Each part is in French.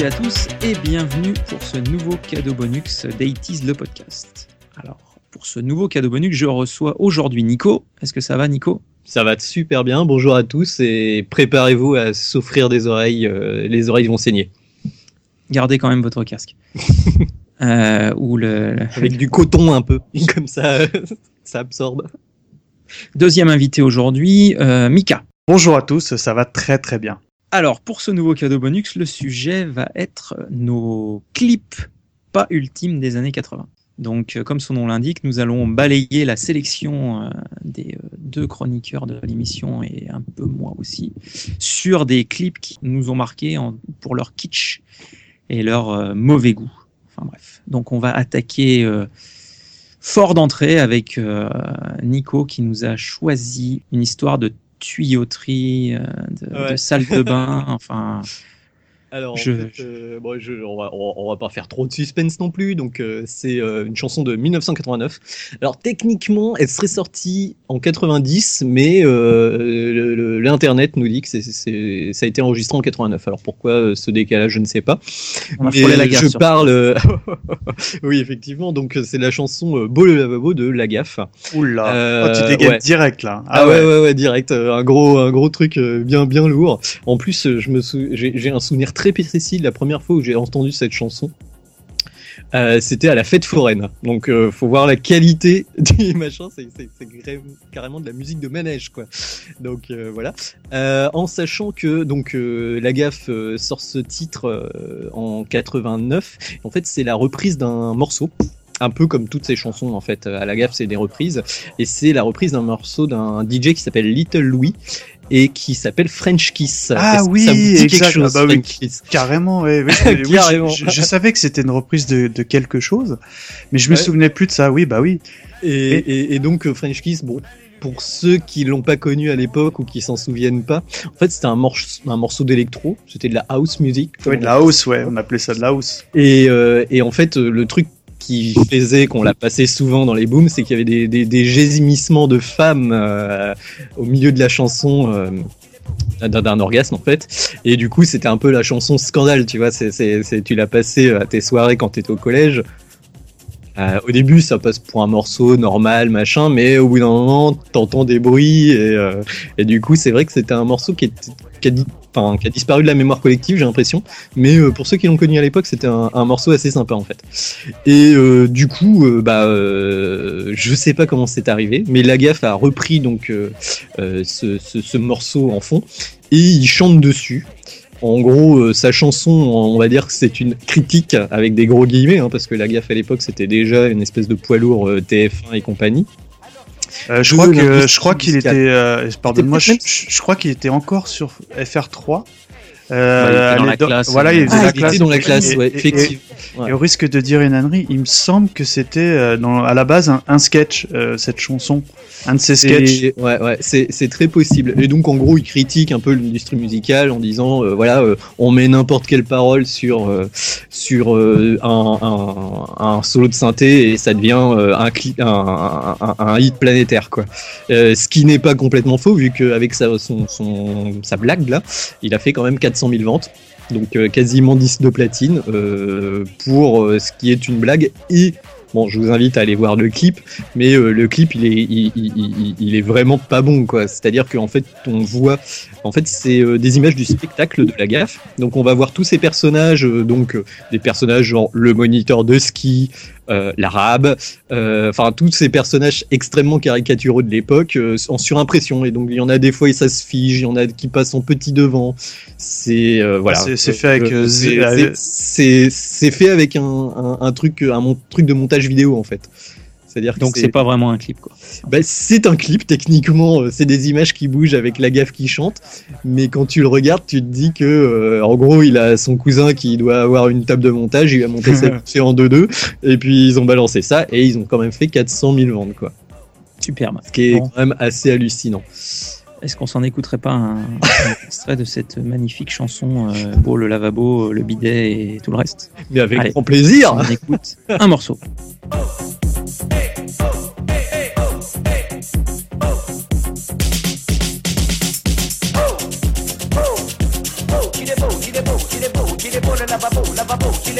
À toutes et à tous et bienvenue pour ce nouveau cadeau bonus d'Aitis le podcast. Alors, pour ce nouveau cadeau bonus, je reçois aujourd'hui Nico. Est-ce que ça va Nico? Ça va super bien, bonjour à tous et préparez-vous à s'offrir des oreilles, euh, les oreilles vont saigner. Gardez quand même votre casque. euh, ou le, Avec du coton un peu, comme ça, ça absorbe. Deuxième invité aujourd'hui, euh, Mika. Bonjour à tous, ça va très très bien. Alors, pour ce nouveau cadeau bonus, le sujet va être nos clips pas ultimes des années 80. Donc, euh, comme son nom l'indique, nous allons balayer la sélection euh, des euh, deux chroniqueurs de l'émission et un peu moi aussi sur des clips qui nous ont marqués pour leur kitsch et leur mauvais goût. Enfin bref. Donc, on va attaquer fort d'entrée avec Nico qui nous a choisi une histoire de tuyauterie, euh, de, Ouais. de salle de bain, enfin. Alors, en Je- fait, euh, bon, je- on, va, on, va pas faire trop de suspense non plus, donc euh, c'est euh, une chanson de 1989. Alors techniquement, elle serait sortie en 90, mais euh, l'internet nous dit que c'est- c'est- ça a été enregistré en 89. Alors pourquoi euh, ce décalage, je ne sais pas. On a Mais, la je sur- parle, oui effectivement, donc c'est la chanson euh, Beau le lavabo de La Gaffe. Oula, Euh, oh, tu dégaines ouais. direct là. Ah, ouais, ouais, ouais, direct. un gros, un gros truc euh, bien, bien lourd. En plus, je me sou... j'ai j'ai un souvenir très précis de la première fois où j'ai entendu cette chanson. Euh, C'était à la fête foraine. Donc, euh, faut voir la qualité du machin. C'est carrément de la musique de manège, quoi. Donc euh, voilà. En sachant que donc la gaffe sort ce titre en 89. En fait, c'est la reprise d'un morceau. Un peu comme toutes ces chansons en fait, à la gaffe c'est des reprises et c'est la reprise d'un morceau d'un DJ qui s'appelle Little Louis et qui s'appelle French Kiss. Ah oui, ça vous dit quelque chose, Ah bah oui. French Kiss Carrément, ouais, oui, oui, oui, Carrément. je, je- je savais que c'était une reprise de, de quelque chose, mais je me Ouais. souvenais plus de ça. Oui, bah oui. Et, et, et donc euh, French Kiss, bon, pour ceux qui l'ont pas connu à l'époque ou qui s'en souviennent pas, en fait c'était un, morce- un morceau d'électro, c'était de la house music. on de la house, ouais, on appelait ça de la house. Et, euh, et en fait, euh, le truc qui faisait qu'on l'a passé souvent dans les booms, c'est qu'il y avait des, des, des gémissements de femmes euh, au milieu de la chanson. euh, d'un orgasme en fait et du coup c'était un peu la chanson scandale tu vois c'est tu l'as passé à tes soirées quand t'étais au collège Euh, au début ça passe pour un morceau normal machin mais au bout d'un moment t'entends des bruits et, euh, et du coup c'est vrai que c'était un morceau qui, est, qui, a, di- enfin, qui a disparu de la mémoire collective j'ai l'impression. Mais euh, pour ceux qui l'ont connu à l'époque c'était un, morceau assez sympa en fait. Et euh, du coup euh, bah je sais pas comment c'est arrivé mais la gaffe a repris donc ce, ce, ce morceau en fond et il chante dessus. En gros, sa chanson, on va dire que c'est une critique avec des gros guillemets, hein, parce que la gaffe à l'époque c'était déjà une espèce de poids lourd euh, TF1 et compagnie. Euh, je crois que je crois qu'il était, euh, pardonne-moi, je- je crois qu'il était encore sur FR3. Ouais, il était dans la classe, voilà, euh, il Ah, la il classe. était dans la classe, Et- ouais, et- effectivement. Et, Ouais. au risque de dire une ânerie, il me semble que c'était euh, dans, à la base un, un sketch, euh, cette chanson, un de ces sketchs. Et- ouais, ouais, c'est c'est très possible. Et donc, en gros, il critique un peu l'industrie musicale en disant, euh, voilà, euh, on met n'importe quelle parole sur euh, sur euh, un, un, un solo de synthé et ça devient euh, un, hit planétaire, quoi. Euh, ce qui n'est pas complètement faux, vu qu'avec sa, son, son, sa blague là, il a fait quand même 400 000 ventes. Donc euh, quasiment 10 de platine euh, pour euh, ce qui est une blague et Bon, je vous invite à aller voir le clip, mais le clip, il est, vraiment pas bon, quoi. C'est-à-dire qu'en fait, on voit, en fait, c'est des images du spectacle de la gaffe. Donc, on va voir tous ces personnages, donc des personnages genre le moniteur de ski, l'arabe, euh, enfin tous ces personnages extrêmement caricaturaux de l'époque euh, en surimpression. Et donc, il y en a des fois, et ça se fige, il y en a qui passent en petit devant. C'est euh, voilà. C'est- fait avec, euh, c'est- fait avec un, un, un truc, un truc de montage vidéo en fait. C'est-à-dire que Donc c'est pas vraiment un clip quoi. bah, c'est un clip techniquement, euh, c'est des images qui bougent avec la gaffe qui chante, mais quand tu le regardes, tu te dis que euh, en gros il a son cousin qui doit avoir une table de montage, il a monté ça vite fait en 2-2, et puis ils ont balancé ça et ils ont quand même fait 400 000 ventes quoi, Superbe. ce qui est Bon. quand même assez hallucinant. Est-ce qu'on s'en écouterait pas un, un extrait de cette magnifique chanson euh, Beau le lavabo, euh, le bidet et tout le reste? Mais avec Allez. grand plaisir. On écoute un morceau. Il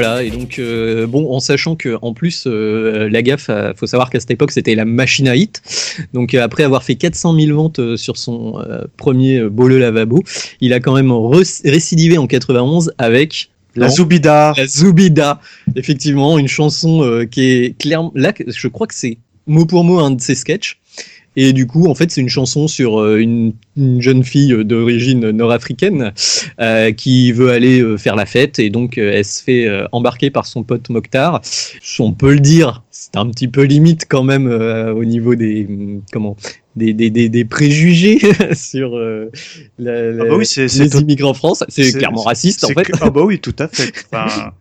Voilà, et donc, euh, bon, en sachant que en plus, euh, la gaffe, euh, faut savoir qu'à cette époque, c'était la machine à hit. Donc, après avoir fait 400 000 ventes sur son premier Beau le lavabo, il a quand même récidivé en 91 avec La. Zoubida. la Zoubida. Effectivement, une chanson euh, qui est clairement. Là, je crois que c'est mot pour mot un de ses sketchs. Et du coup, en fait, c'est une chanson sur euh, une, une jeune fille euh, d'origine nord-africaine euh, qui veut aller faire la fête et donc elle se fait embarquer par son pote Mokhtar. On peut le dire, c'est un petit peu limite quand même euh, au niveau des comment des, des, des, des préjugés sur euh, la- la- Ah bah oui, c'est- c'est les tout- immigrants en France. C'est clairement raciste en fait. que- Ah bah oui, tout à fait. Enfin,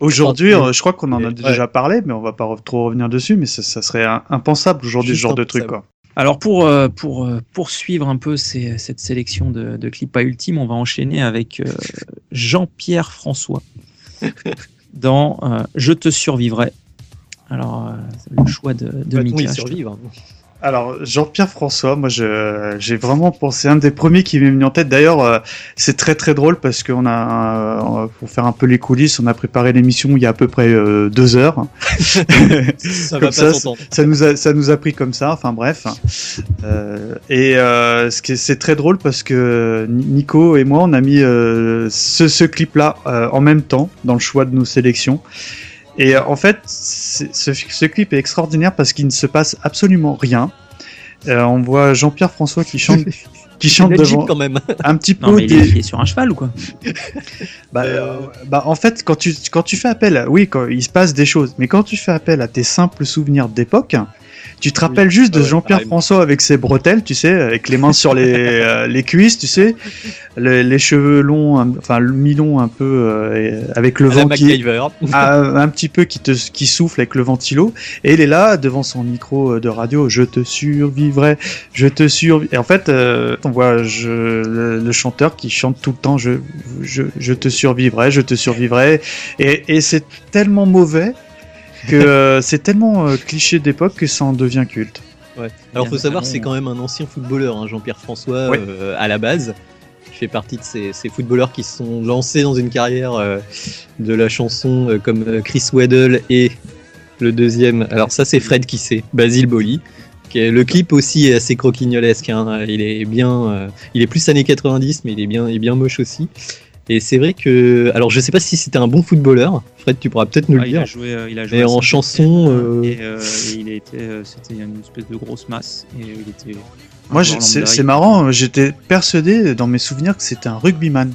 Aujourd'hui, Enfin, euh, je crois qu'on en a ouais. déjà parlé, mais on va pas trop revenir dessus, mais ça, ça serait impensable aujourd'hui, ce genre de truc, quoi. Alors pour, euh, pour euh, poursuivre un peu ces- cette sélection de, de clips pas ultimes, on va enchaîner avec euh, Jean-Pierre François dans Je te survivrai. Alors le choix de, de va-t-on Mika. y je te- survivre Alors, Jean-Pierre François, moi, j'ai vraiment pensé, un des premiers qui m'est venu en tête. D'ailleurs, euh, c'est très très drôle parce qu'on a, euh, pour faire un peu les coulisses, on a préparé l'émission il y a à peu près euh, deux heures. Ça Comme va pas ça, s'entendre. ça nous a ça nous a pris comme ça enfin bref et ce qui est- c'est très drôle parce que Nico et moi on a mis ce, ce clip là en même temps dans le choix de nos sélections et euh, en fait ce, ce clip est extraordinaire parce qu'il ne se passe absolument rien Euh, on voit Jean-Pierre François qui chante qui chante devant quand même. un petit peu Non mais il des- est, il est sur un cheval ou quoi bah, euh, bah, en fait, quand tu, quand tu fais appel, à- oui, quand il se passe des choses, mais quand tu fais appel à tes simples souvenirs d'époque, tu te rappelles juste de ouais, Jean-Pierre. François avec ses bretelles, tu sais, avec les mains sur les, euh, les cuisses, tu sais, les, les cheveux longs, un- enfin, le mi-long un peu, euh, avec le À vent qui, un, un petit peu qui te qui souffle avec le ventilo. Et il est là devant son micro de radio je te survivrai je te survivrai et en fait euh, on voit je, le, le chanteur qui chante tout le temps je je, je te survivrai je te survivrai et, et c'est tellement mauvais que euh, c'est tellement euh, cliché d'époque que ça en devient culte Ouais. Alors faut savoir, c'est quand même un ancien footballeur, hein, Jean-Pierre François, Ouais. euh, à la base. Il fait partie de ces, ces footballeurs qui se sont lancés dans une carrière euh, de la chanson euh, comme Chris Waddle et le deuxième. Alors ça, c'est Fred qui sait, Basile Boli. Qui le clip aussi est assez croquignolesque. hein. Il est bien, euh, il est plus années 90, mais il est bien, il est bien moche aussi. Et c'est vrai que, alors je sais pas si c'était un bon footballeur. Fred, tu pourras peut-être nous Ah, le il, a dire. joué, euh, il a joué Mais à en chanson, euh, et, euh, et il a été, euh, c'était une espèce de grosse masse et il était. moi c'est marrant j'étais persuadé dans mes souvenirs que c'était un rugbyman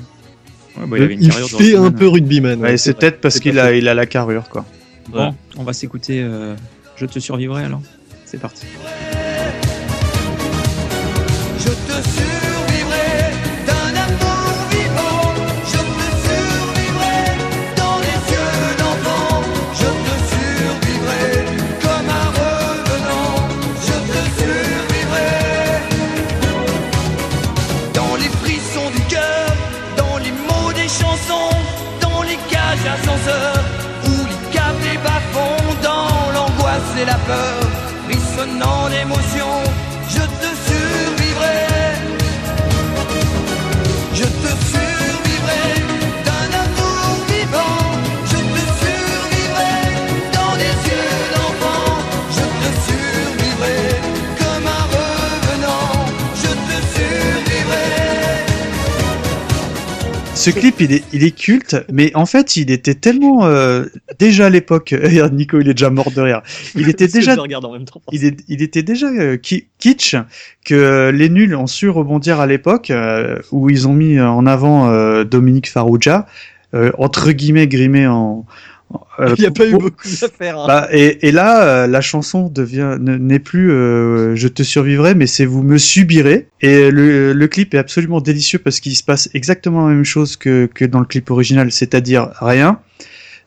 Ouais, bah, il avait une il fait un peu rugbyman. ouais, ouais, c'est peut-être parce qu'il a il a la carrure quoi Bon, on va s'écouter euh, Je te survivrai alors. C'est parti. La peur, Ce clip, il est, il est culte, mais en fait, il était tellement euh, déjà à l'époque. Nico, il est déjà mort de rire. Il était déjà, je regarde en même temps. il, est, il était déjà euh, ki- kitsch que les nuls ont su rebondir à l'époque euh, où ils ont mis en avant Dominique Farrugia, euh, entre guillemets grimé en. Euh, Il n'y a pas eu beaucoup d'affaires. hein. Bah, et, et là, euh, la chanson devient ne- n'est plus euh, Je te survivrai, mais c'est Vous me subirez. Et le, le clip est absolument délicieux parce qu'il se passe exactement la même chose que, que dans le clip original, c'est-à-dire rien.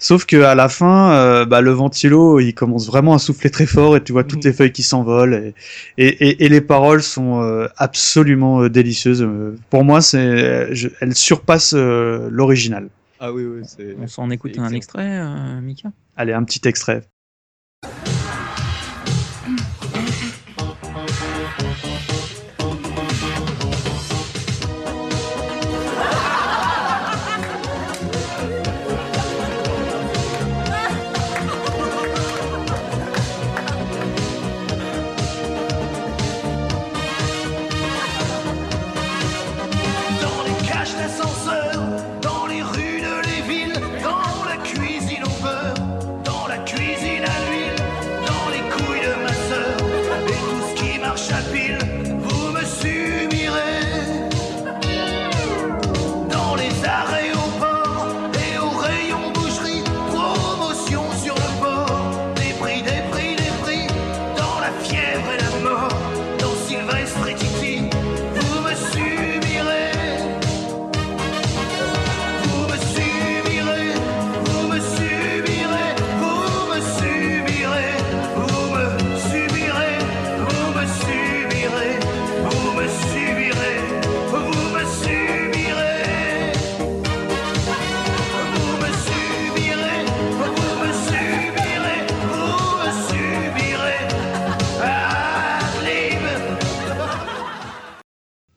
Sauf que à la fin, euh, bah, le ventilo, il commence vraiment à souffler très fort et tu vois toutes Mhm. les feuilles qui s'envolent et, et, et, et les paroles sont euh, absolument délicieuses. Pour moi, c'est, elles surpassent euh, l'original. Ah oui, oui, c'est. On s'en écoute un extrait, euh, Mika? Allez, un petit extrait.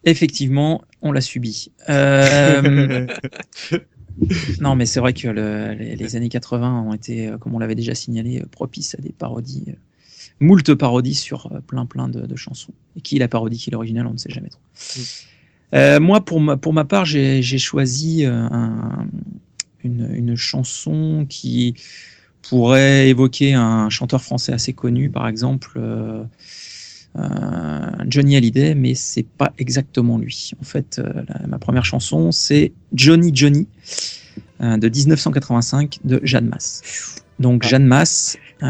Effectivement, on l'a subi. Euh, non, mais c'est vrai que le- les, les années 80 ont été, euh, comme on l'avait déjà signalé, euh, propices à des parodies, moult parodies sur plein plein de, de chansons. Et qui est la parodie, qui est l'original, on ne sait jamais trop. Euh, moi, pour ma, pour ma part, j'ai choisi un- une, une chanson qui pourrait évoquer un chanteur français assez connu, par exemple. euh, Johnny Hallyday, mais c'est pas exactement lui. En fait, euh, la- ma première chanson, c'est Johnny Johnny euh, de 1985 de Jeanne Masse. Donc Ah. Jeanne Masse, euh,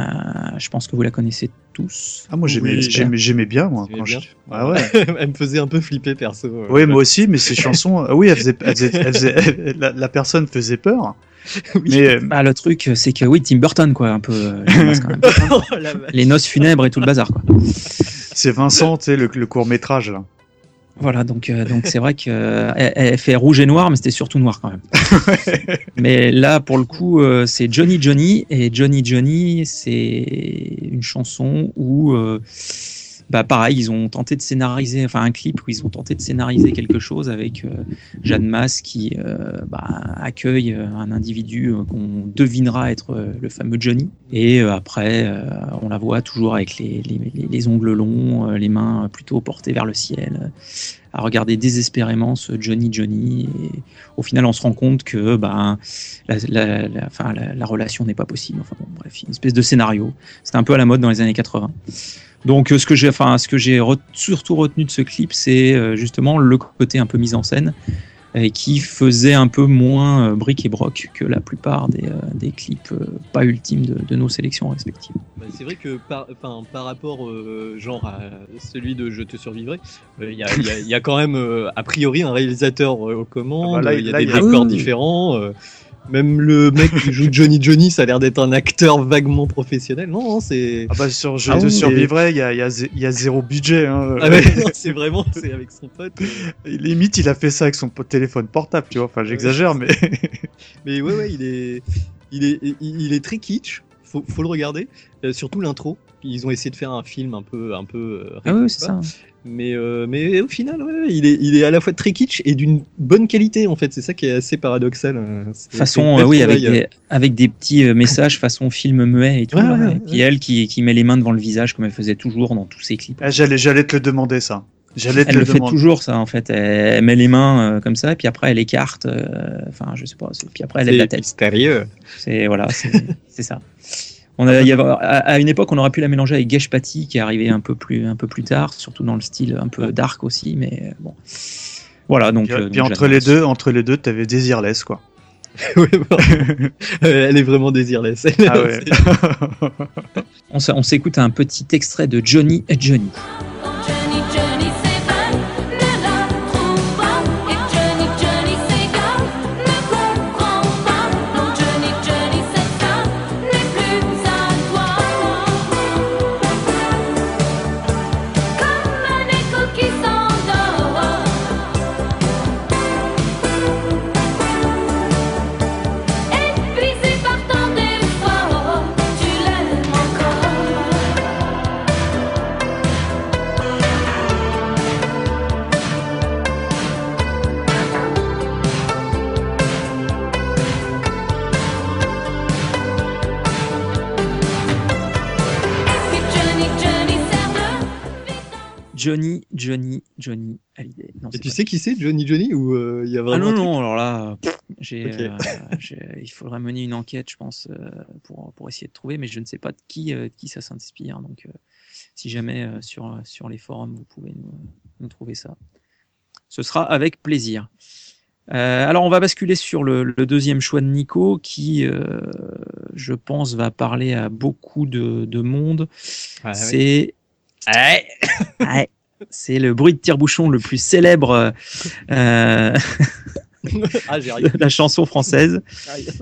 je pense que vous la connaissez tous. Ah, moi j'aimais, j'aimais, j'aimais bien, moi. Quand bien. je... Ah ouais. Elle me faisait un peu flipper perso. euh. Oui, moi aussi, mais ces chansons, euh, oui, elles faisaient- la, la personne faisait peur. Oui. Mais euh, Bah, le truc, c'est que oui, Tim Burton, quoi, un peu. euh, Jeanne Masse, quand même. Oh. Les noces funèbres et tout le bazar, quoi. C'est Vincent, tu sais, le, le court métrage là. Voilà, donc euh, donc c'est vrai que euh, elle, elle fait rouge et noir, mais c'était surtout noir quand même. mais là, pour le coup, euh, c'est Johnny Johnny et Johnny Johnny, c'est une chanson où, bah pareil, ils ont tenté de scénariser, enfin un clip où ils ont tenté de scénariser quelque chose avec Jeanne Masse qui bah, accueille un individu qu'on devinera être le fameux Johnny. Et euh, après, euh, on la voit toujours avec les, les, les- les ongles longs, euh, les mains plutôt portées vers le ciel, à regarder désespérément ce Johnny Johnny. Et au final, on se rend compte que bah, la, enfin, la, la relation n'est pas possible. Enfin bon, bref, une espèce de scénario. C'était un peu à la mode dans les années 80. Donc, ce que j'ai, enfin, re- surtout retenu de ce clip, c'est justement le côté un peu mise en scène et qui faisait un peu moins euh, bric et broc que la plupart des, euh, des clips euh, pas ultimes de, de nos sélections respectives. Bah, c'est vrai que par, rapport euh, genre à celui de Je te survivrai, euh, il y, a, il y a- il y a quand même euh, a priori un réalisateur euh, aux commandes, Ah bah là, il y a là, des il décors Oui. différents. Même le mec qui joue Johnny Johnny, ça a l'air d'être un acteur vaguement professionnel. Non, non, c'est. Ah bah sur Je Ah te oui. survivrai, il y a, y, y zéro budget. Hein. Ah c'est vraiment, c'est avec son pote. Limite, il a fait ça avec son téléphone portable, tu vois. Enfin, j'exagère, mais Mais ouais, ouais, il est, il est, il il est très kitsch. Faut, faut le regarder. Euh, surtout l'intro. Ils ont essayé de faire un film un peu, un peu. euh, Ah oui, c'est ça. Mais, euh, mais au final, ouais, il, est, il est à la fois très kitsch et d'une bonne qualité en fait. C'est ça qui est assez paradoxal. euh, c'est- Façon, euh, oui, avec des, avec des petits euh, messages façon film muet et tout. Ouais, là, ouais, et puis elle qui, qui met les mains devant le visage comme elle faisait toujours dans tous ses clips. Ah, j'allais, j'allais te le demander ça. J'allais te Elle le le fait toujours ça en fait. Elle met les mains euh, comme ça, puis après elle écarte. euh, Enfin, je sais pas. Puis après elle lève la tête. mystérieux. C'est voilà, c'est c'est ça. On a, il y avait- à, à une époque, on aurait pu la mélanger avec Gesh Patty, qui est arrivé un peu plus, un peu plus tard, surtout dans le style un peu dark aussi, mais euh, bon. Voilà, donc. Puis, euh, puis donc entre les deux, entre les deux, t'avais quoi. Bon. Euh, Elle est vraiment désirless. Ah ouais. On, s'écoute un petit extrait de Johnny et Johnny. Johnny, Johnny Johnny, Johnny, Johnny Hallyday. Non, Et tu pas sais qui c'est, Johnny Johnny ou euh, il y a Ah vraiment non, un truc non, alors là, j'ai, euh, j'ai- il faudrait mener une enquête, je pense, euh, pour, pour essayer de trouver, mais je ne sais pas de qui, euh, de qui ça s'inspire. Donc, euh, si jamais euh, sur, sur les forums, vous pouvez nous, nous trouver ça, ce sera avec plaisir. Euh, alors, on va basculer sur le, le deuxième choix de Nico, qui, euh, je pense, va parler à beaucoup de, de monde. Ah, ouais. C'est Ouais. C'est le bruit de tire-bouchon le plus célèbre euh, Ah, de la chanson française.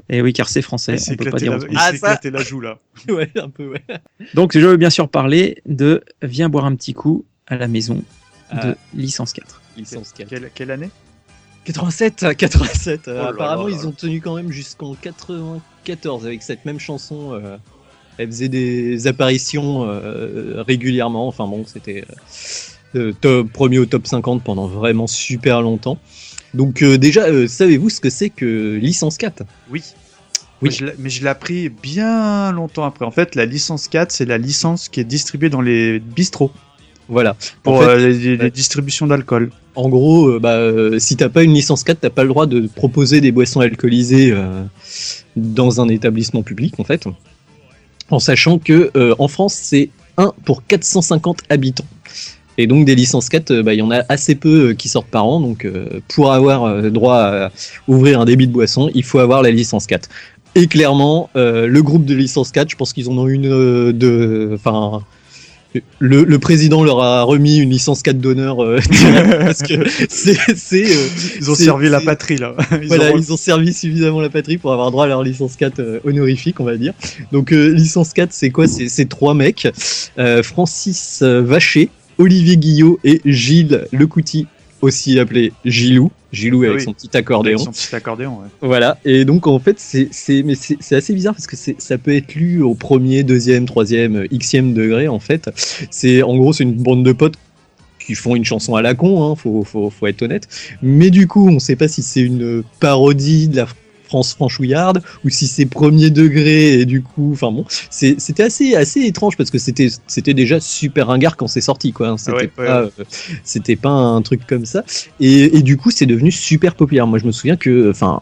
Et oui, car c'est français, Il s'est on peut pas éclaté dire la, il Ah, ça. éclaté la joue là. Ouais, un peu, ouais. Donc, je veux bien sûr parler de Viens boire un petit coup à la maison de Ah. licence 4. Licence 4. Quelle, quelle année? 87, 87. euh, Oh là apparemment, là là. ils ont tenu quand même jusqu'en 94 avec cette même chanson. euh, elle faisait des apparitions euh, régulièrement. Enfin bon, c'était euh, euh, top, premier au top 50 pendant vraiment super longtemps. Donc euh, déjà, euh, savez-vous ce que c'est que licence 4 Oui. Oui. Mais je l'ai- appris bien longtemps après. En fait, la licence 4, c'est la licence qui est distribuée dans les bistrots Voilà. pour En fait, euh, les, distributions d'alcool. En gros, bah, si t'as pas une licence 4, t'as pas le droit de proposer des boissons alcoolisées dans un établissement public, en fait. En sachant que en France, c'est 1 pour 450 habitants. Et donc des licences 4, euh, bah, il y en a assez peu euh, qui sortent par an. Donc euh, pour avoir droit à ouvrir un débit de boisson, il faut avoir la licence 4. Et clairement, le groupe de licence 4, je pense qu'ils en ont une de... Enfin, le, le président leur a remis une licence 4 d'honneur euh, parce que c'est... euh, Ils ont servi la patrie là. Ils voilà, ont- ils ont servi suffisamment la patrie pour avoir droit à leur licence 4 euh, honorifique, on va dire. Donc, licence 4, c'est quoi? C'est trois mecs Francis Vacher, Olivier Guillot et Gilles Lecouty, aussi appelé Gilou. Gilou avec oui. son petit accordéon. Son petit accordéon. ouais. Voilà. Et donc, en fait, c'est assez bizarre parce que ça peut être lu au premier, deuxième, troisième, xème degré, en fait. C'est En gros, c'est une bande de potes qui font une chanson à la con, hein, faut, faut, faut être honnête. Mais du coup, on sait pas si c'est une parodie de la France franchouillarde ou si c'est premier degré et du coup, enfin bon, c'était assez, assez étrange parce que c'était c'était déjà super ringard quand c'est sorti, quoi. hein. C'était Ouais, ouais, pas, euh, c'était pas un truc comme ça. Et, et du coup, c'est devenu super populaire. Moi, je me souviens que, enfin,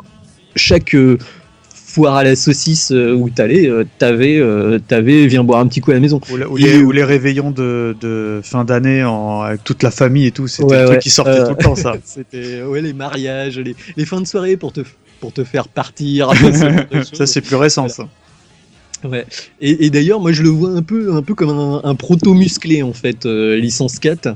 chaque euh, foire à la saucisse euh, où t'allais, t'avais, t'avais, viens boire un petit coup à la maison. Ou, la- ou Et- les, ou les réveillons de, de fin d'année avec toute la famille et tout. C'était Ouais, le truc ouais. qui sortait Euh, tout le temps, ça. C'était ouais, les mariages, les, les fins de soirée pour te, pour te faire partir. ça, c'est plus récent, ça. Ouais. Et, et d'ailleurs, moi, je le vois un peu, un peu comme un, un proto musclé en fait, euh, licence 4.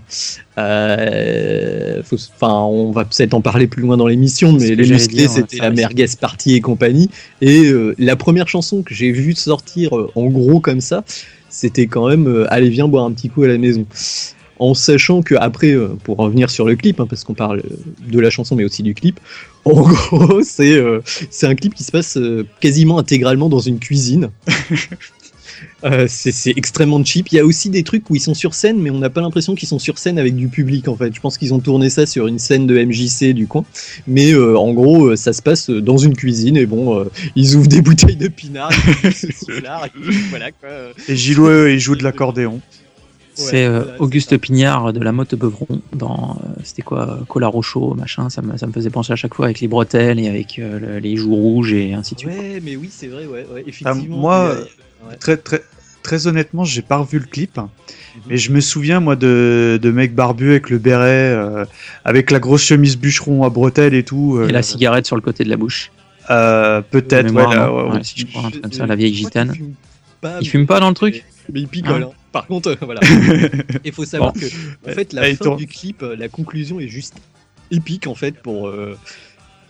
Euh, faut- on va peut-être en parler plus loin dans l'émission, mais les musclés, c'était la merguez party et compagnie. Et euh, la première chanson que j'ai vue sortir euh, en gros comme ça, c'était quand même allez viens boire un petit coup à la maison. En sachant que après, euh, pour revenir sur le clip, hein, parce qu'on parle euh, de la chanson mais aussi du clip, en gros, c'est euh, c'est un clip qui se passe euh, quasiment intégralement dans une cuisine. Euh, c'est extrêmement cheap. Il y a aussi des trucs où ils sont sur scène, mais on n'a pas l'impression qu'ils sont sur scène avec du public en fait. Je pense qu'ils ont tourné ça sur une scène de MJC du coin. Mais euh, en gros, ça se passe dans une cuisine et bon, euh, ils ouvrent des bouteilles de pinard, ils et voilà quoi. Et Gilou, il joue de l'accordéon. C'est euh, voilà, Auguste Pignard de la Motte Beuvron dans euh, c'était quoi Colaro Chaud machin ça me, ça me faisait penser à chaque fois avec les bretelles et avec euh, le- les joues rouges et ainsi de suite. Ouais, mais oui, c'est vrai, ouais, ouais, effectivement. moi, ouais. Très, très, très honnêtement, j'ai pas revu le clip. Mais je me souviens, moi, de, de mec barbu avec le béret, euh, avec la grosse chemise bûcheron à bretelles et tout. euh, Et la cigarette sur le côté de la bouche. euh, Peut-être, ouais, si je crois un truc comme Je- ça, la vieille je gitane. fume pas, Il fume pas dans le truc Mais il picole. Hein hein. Par contre, euh, voilà. Il faut savoir que, en fait, la Allez, fin du clip, euh, la conclusion est juste épique, en fait, pour. euh,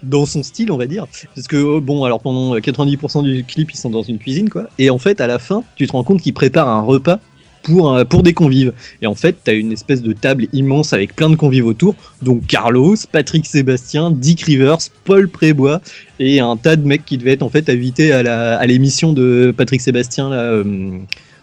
dans son style, on va dire. Parce que, euh, bon, alors pendant 90% du clip, ils sont dans une cuisine, quoi. Et en fait, à la fin, tu te rends compte qu'ils préparent un repas pour, pour des convives. Et en fait, t'as une espèce de table immense avec plein de convives autour. Donc Carlos, Patrick Sébastien, Dick Rivers, Paul Prébois et un tas de mecs qui devaient être en fait invités à la- à l'émission de Patrick Sébastien, là, euh,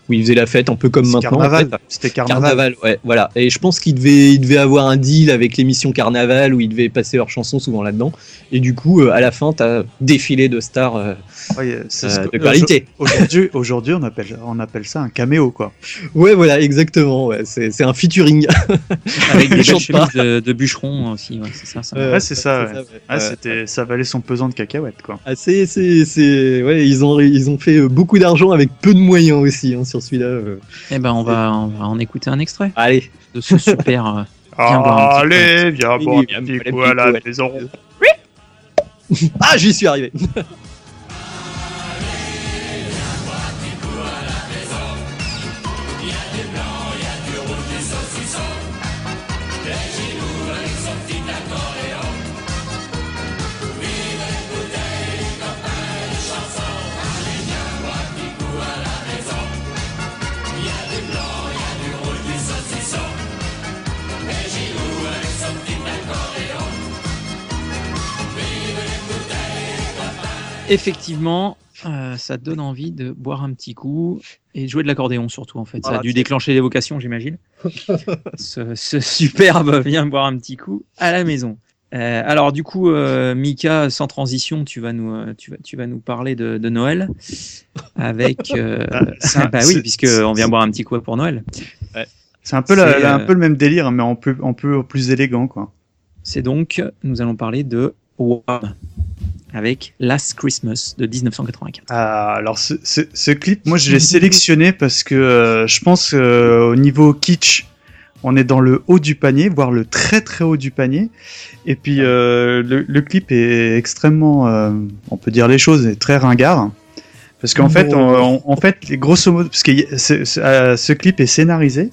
où il faisait la fête un peu comme maintenant. en Carnaval. fait. C'était carnaval. Carnaval, ouais, voilà. Et je pense qu'il devait, il devait avoir un deal avec l'émission Carnaval où ils devaient passer leurs chansons souvent là-dedans. Et du coup, euh, à la fin, t'as défilé de stars euh, Ouais, c'est euh, ce que- de qualité. Aujourd'hui, aujourd'hui, on appelle, on appelle ça un caméo, quoi. Ouais, voilà, exactement. Ouais. C'est, c'est un featuring. avec des de, de bûcheron aussi. Ouais, c'est ça. ça Euh, Ouais, c'est ça, ouais. ouais. Ah, Ouais. c'était, ça valait son pesant de cacahuètes, quoi. Ah, c'est, c'est, c'est, ouais, ils ont, ils ont fait euh, beaucoup d'argent avec peu de moyens aussi hein, sur celui-là. euh. Eh ben on va, on va en écouter un extrait Allez. de ce super. euh, Viens boire un petit Allez, viens Oui, boire viens un petit coup à la coup, maison. Ah, j'y suis arrivé. Effectivement, euh, ça donne envie de boire un petit coup et de jouer de l'accordéon surtout en fait. Ça a Voilà, dû déclencher l'évocation, j'imagine. ce, ce superbe vient boire un petit coup à la maison. Euh, alors du coup, euh, Mika, sans transition, tu vas nous, tu vas, tu vas nous parler de, de Noël avec. euh, Ah, bah oui, puisque on vient boire un petit coup pour Noël. C'est un peu, la- C'est, la- un peu le même délire, mais en peu, en peu plus élégant, quoi. C'est donc, nous allons parler de avec Last Christmas de 1984. Ah, alors ce, clip, moi je l'ai sélectionné parce que euh, je pense euh, au niveau kitsch, on est dans le haut du panier, voire le très très haut du panier. Et puis euh, le, clip est extrêmement, euh, on peut dire les choses, est très ringard. Parce qu'en fait, en fait, grosso modo, parce que ce, clip est scénarisé.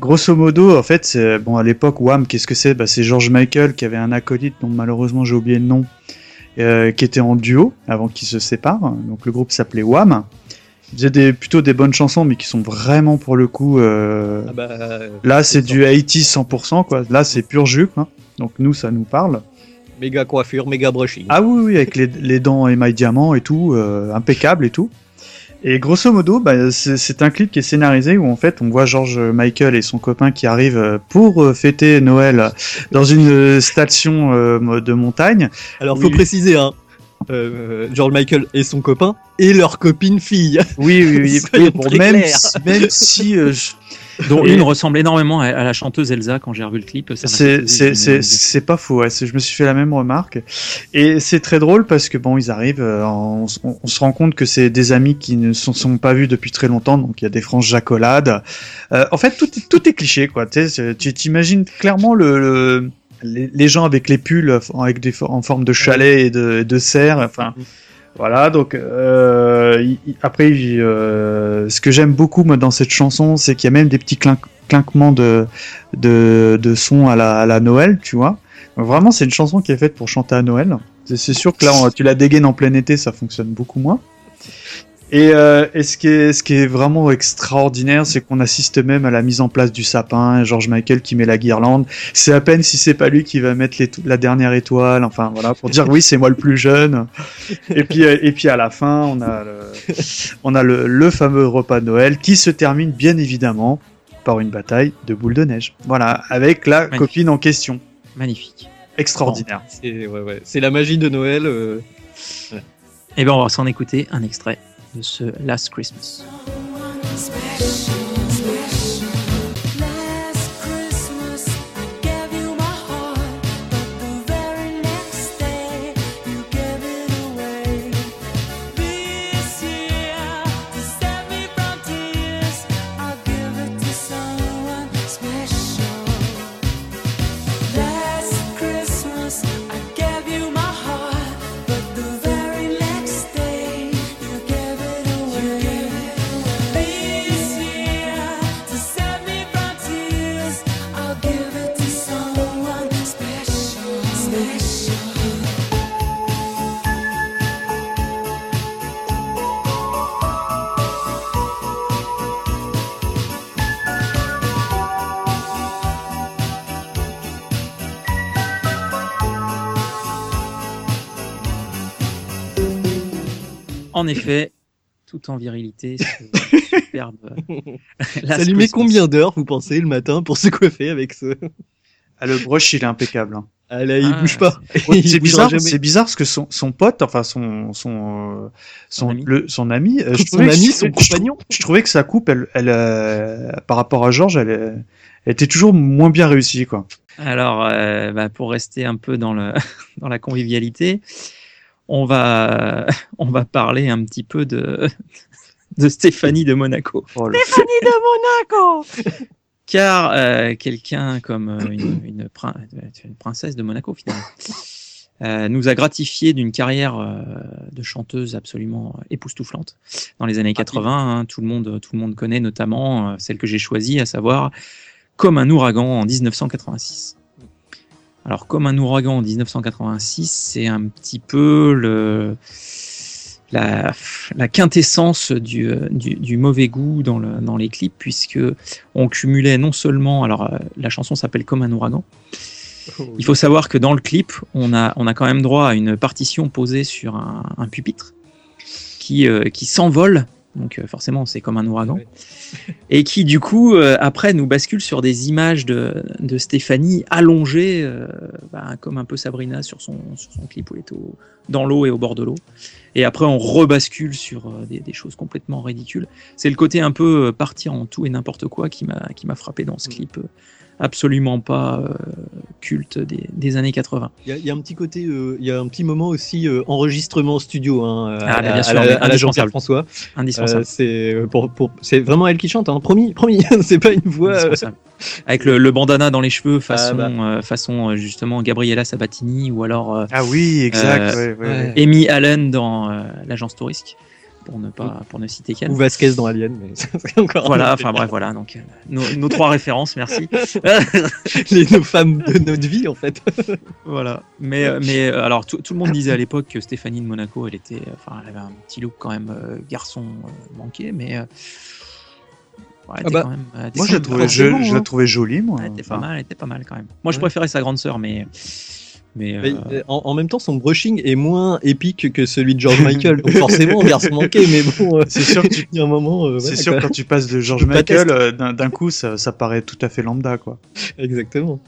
Grosso modo, en fait, bon à l'époque, Wham, qu'est-ce que c'est? Bah, C'est George Michael qui avait un acolyte dont malheureusement j'ai oublié le nom, euh, qui était en duo avant qu'ils se séparent. Donc le groupe s'appelait Wham. Ils faisaient des, plutôt des bonnes chansons, mais qui sont vraiment pour le coup. euh, Ah bah, là, c'est du 80 100%, quoi. Là, c'est pur jus, quoi. Donc nous, ça nous parle. méga coiffure, méga brushing. Ah oui, oui, avec les, les dents émail diamant et tout, euh, impeccable et tout. Et grosso modo, bah, c'est un clip qui est scénarisé où en fait on voit George Michael et son copain qui arrivent euh, pour euh, fêter Noël dans une euh, station de montagne. Alors, Oui. faut préciser, hein, euh, George Michael et son copain et leur copine fille. Oui, oui, oui. Oui, bon, même, si, même si euh, je- dont Et- une ressemble énormément à, à la chanteuse Elsa quand j'ai revu le clip. C'est pas faux. Ouais. Je me suis fait la même remarque. Et c'est très drôle parce que bon, ils arrivent. euh, on, se rend compte que c'est des amis qui ne se sont pas vus depuis très longtemps. Donc il y a des franches jacolades. Euh, en fait, tout est, tout est cliché quoi. Tu t'imagines clairement le, le- les, les gens avec les pulls avec des en forme de chalet et de, de serre. Enfin. Voilà, donc euh, après, euh, ce que j'aime beaucoup moi dans cette chanson, c'est qu'il y a même des petits clinquements de de, de son à la, à la Noël, tu vois. Vraiment, c'est une chanson qui est faite pour chanter à Noël. C'est sûr que là, tu la dégaines en plein été, ça fonctionne beaucoup moins. Et, euh, et ce, qui est, ce qui est vraiment extraordinaire, c'est qu'on assiste même à la mise en place du sapin, George Michael qui met la guirlande. C'est à peine si c'est pas lui qui va mettre les- la dernière étoile, enfin voilà, pour dire oui, c'est moi le plus jeune. Et puis, euh, et puis à la fin, on a le, on a le, le fameux repas de Noël qui se termine bien évidemment par une bataille de boules de neige. Voilà, avec la Magnifique. copine en question. Magnifique. Extraordinaire. C'est ouais, ouais. C'est la magie de Noël. euh. Et ben on va s'en écouter un extrait de ce Last Christmas. En virilité, superbe. Ça lui met combien d'heures, vous pensez, le matin pour se coiffer avec ce. Ah, le brush, il est impeccable. hein. Ah là, il Ah, bouge pas. C'est bizarre, c'est bizarre parce que son, son pote, enfin son son euh, son, Son ami. le- son ami, euh, je Son trouvais que- ami, je- son je, compagnon. je trouvais que sa coupe, elle, elle euh, par rapport à Georges, elle, elle était toujours moins bien réussie quoi. Alors, euh, bah, pour rester un peu dans, le, dans la convivialité, on va, on va parler un petit peu de, de Stéphanie de Monaco. Oh, le- Car euh, quelqu'un comme euh, une, une, prin- une princesse de Monaco, finalement, euh, nous a gratifié d'une carrière euh, de chanteuse absolument époustouflante dans les années 80. hein. tout, le monde, tout le monde connaît notamment euh, celle que j'ai choisie, à savoir Comme un ouragan en 1986. Alors, Comme un ouragan en 1986, c'est un petit peu le, la, la quintessence du, euh, du, du mauvais goût dans, le, dans les clips, puisque on cumulait non seulement, alors euh, la chanson s'appelle Comme un ouragan, il faut savoir que dans le clip, on a, on a quand même droit à une partition posée sur un, un pupitre qui, euh, qui s'envole, donc euh, forcément c'est comme un ouragan, Ouais. et qui du coup euh, après nous bascule sur des images de, de Stéphanie allongée, euh, bah, comme un peu Sabrina sur son, sur son clip où elle est au- dans l'eau et au bord de l'eau. Et après on rebascule sur des, des choses complètement ridicules. C'est le côté un peu partir en tout et n'importe quoi qui m'a frappé dans ce Mm. clip. Absolument pas euh, culte des, des années 80. Il y, a, il y a un petit côté, euh, il y a un petit moment aussi euh, enregistrement studio hein, à, Ah, bien à- sûr, à à la. Jean-Pierre François. Indispensable. Euh, c'est pour, pour, c'est vraiment elle qui chante, hein, promis, promis. c'est pas une voix. Avec le, le bandana dans les cheveux façon, bah. euh, façon justement Gabriella Sabatini ou alors euh, Ah oui, exact. Euh, ouais, ouais, ouais. ouais. Amy Allen dans euh, l'agence Tourisque pour ne pas pour ne citer qu'elle. ou Vasquez dans Alien, mais encore. Voilà, enfin bref, voilà. Donc euh, nos, nos trois références, merci. les nos femmes de notre vie en fait. voilà. Mais euh, mais euh, alors tout, tout le monde disait à l'époque que Stéphanie de Monaco, elle était, enfin, elle avait un petit look quand même euh, garçon euh, manqué, mais euh, ouais, Ah bah, quand même. Moi, je la trouvais, pas- je, forcément, je la trouvais jolie, moi. Elle était pas mal, elle était pas mal quand même. Moi, je préférais sa grande sœur, mais mais, euh, en, en même temps, son brushing est moins épique que celui de George Michael. Donc forcément, garçon manqué, mais bon, euh, C'est sûr que tu- un moment. euh, C'est sûr, quand tu passes de George Michael, euh, d'un coup, ça, ça paraît tout à fait lambda, quoi. Exactement.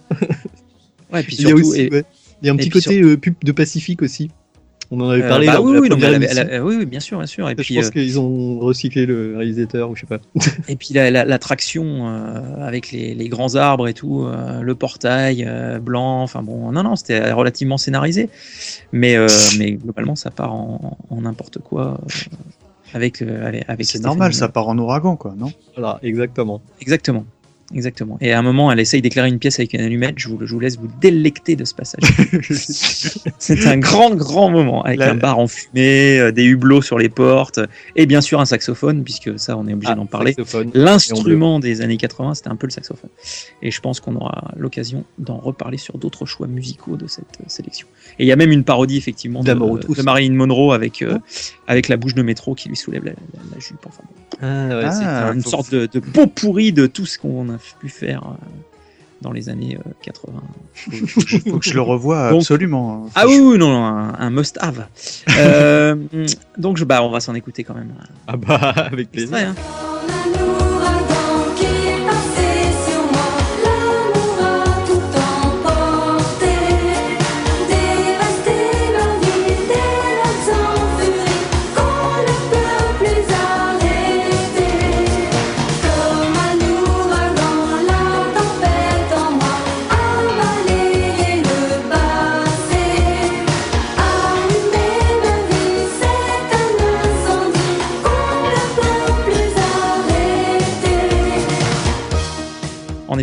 ouais, puis Il y a surtout, aussi, et- ouais, il y a un et petit côté euh, pub de Pacifique aussi. On en avait euh, parlé. bah de oui, oui, non, bien sûr, bien sûr. Et Je puis, pense euh, qu'ils ont recyclé le réalisateur ou je sais pas. Et puis la- euh, avec les, les grands arbres et tout, euh, le portail euh, blanc, enfin bon, non, non, c'était relativement scénarisé. Mais, euh, mais globalement, ça part en n'importe quoi euh, avec, euh, avec, C'est normal, ça part en ouragan, quoi, non? Voilà, exactement. Exactement. Exactement. Et à un moment, elle essaye d'éclairer une pièce avec une allumette. Je vous, je vous laisse vous délecter de ce passage. C'est un grand, grand moment avec un bar en fumée, euh, des hublots sur les portes et bien sûr un saxophone, puisque ça, on est obligé Ah, d'en parler. L'instrument des années 80, c'était un peu le saxophone. Et je pense qu'on aura l'occasion d'en reparler sur d'autres choix musicaux de cette euh, sélection. Et il y a même une parodie, effectivement, de, de Marilyn Monroe avec, euh, avec la bouche de métro qui lui soulève la, la- la jupe. Enfin. Ah, ouais, Ah, une sorte de, de pot pourri de tout ce qu'on a pu faire euh, dans les années euh, 80. faut, que je, faut que je le revoie Donc- absolument. Ah oui, oui, non, un, un must-have. Euh, donc, bah, on va s'en écouter quand même. Ah bah, avec plaisir.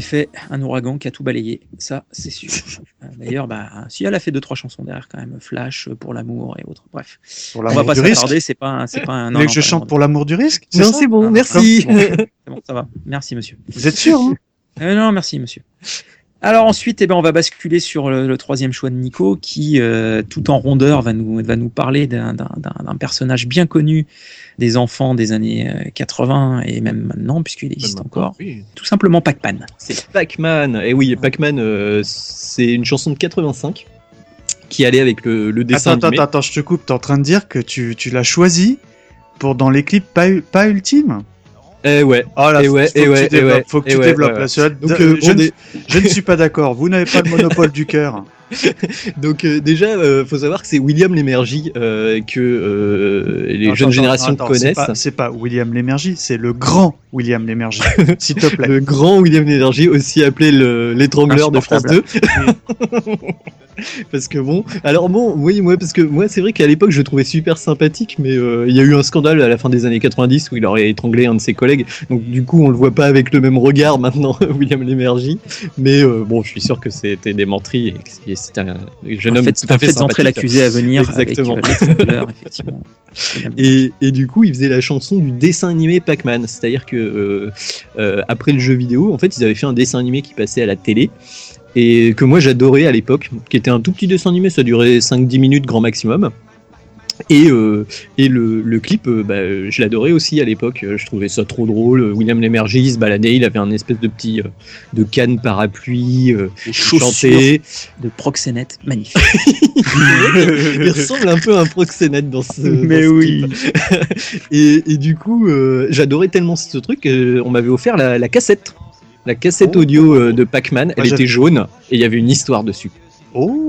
Effet, un ouragan qui a tout balayé, ça, c'est sûr. Euh, D'ailleurs, bah, si elle a fait deux trois chansons derrière quand même, Flash euh, pour l'amour et autres. Bref, Pour on va l'amour pas du risque. s'attarder. C'est pas, un- c'est pas un. Non, non, que je chante pour l'amour du risque Non, ça c'est bon, Ah, merci. C'est bon, ça va. Merci, monsieur. Vous êtes sûr hein Euh, non, merci, monsieur. Alors ensuite, eh ben, on va basculer sur le, le troisième choix de Nico, qui, euh, tout en rondeur, va nous, va nous parler d'un personnage bien connu des enfants des années euh, 80 et même maintenant, puisqu'il existe encore. Oui. Tout simplement Pac-Man. C'est Pac-Man. Et oui, Pac-Man, euh, c'est une chanson de 85 qui allait avec le, le dessin Attends, animé. attends, attends, je te coupe. T'es en train de dire que tu, tu l'as choisi pour dans les clips pas, pas ultime? Eh ouais. Oh là, Et faut, ouais, faut que ouais, tu développes. ouais, faut que tu développes ouais, là. celui-là. Donc, euh, on ne, est- je ne suis pas d'accord. Vous n'avez pas le monopole du cœur. Donc euh, déjà, euh, faut savoir que c'est William Lémergie euh, que euh, les Attends, jeunes attends, générations attends, connaissent. C'est pas, pas William Lémergie, c'est le grand William Lémergie. S'il te plaît. Le grand William Lémergie, aussi appelé le- l'étrangleur de France 2. parce que bon, alors bon, oui, moi, parce que moi, c'est vrai qu'à l'époque, je le trouvais super sympathique, mais il y a eu un scandale à la fin des années 90 où il aurait étranglé un de ses collègues. Donc du coup, on le voit pas avec le même regard maintenant, William Lémergie. Mais bon, je suis sûr que c'était des menteries et que c'était un jeune homme Faites, tout à fait entrer sympathique. l'accusé à venir Exactement. avec euh, effectivement. Et, et du coup, ils faisaient la chanson du dessin animé Pac-Man. C'est-à-dire que euh, euh, après le jeu vidéo, en fait, ils avaient fait un dessin animé qui passait à la télé et que moi j'adorais à l'époque, qui était un tout petit dessin animé, ça durait 5-10 minutes grand maximum. Et, euh, et le, le clip, euh, bah, je l'adorais aussi à l'époque. Je trouvais ça trop drôle. William Lémergie il se baladait, il avait un espèce de petit euh, de canne parapluie, chantait. de proxénète magnifique. il ressemble un peu à un proxénète dans ce. Mais dans ce oui. clip. et, et du coup, j'adorais tellement ce truc qu'on m'avait offert la, la cassette. La cassette Oh. audio de Pac-Man, elle Moi, était jaune et il y avait une histoire dessus. Oh,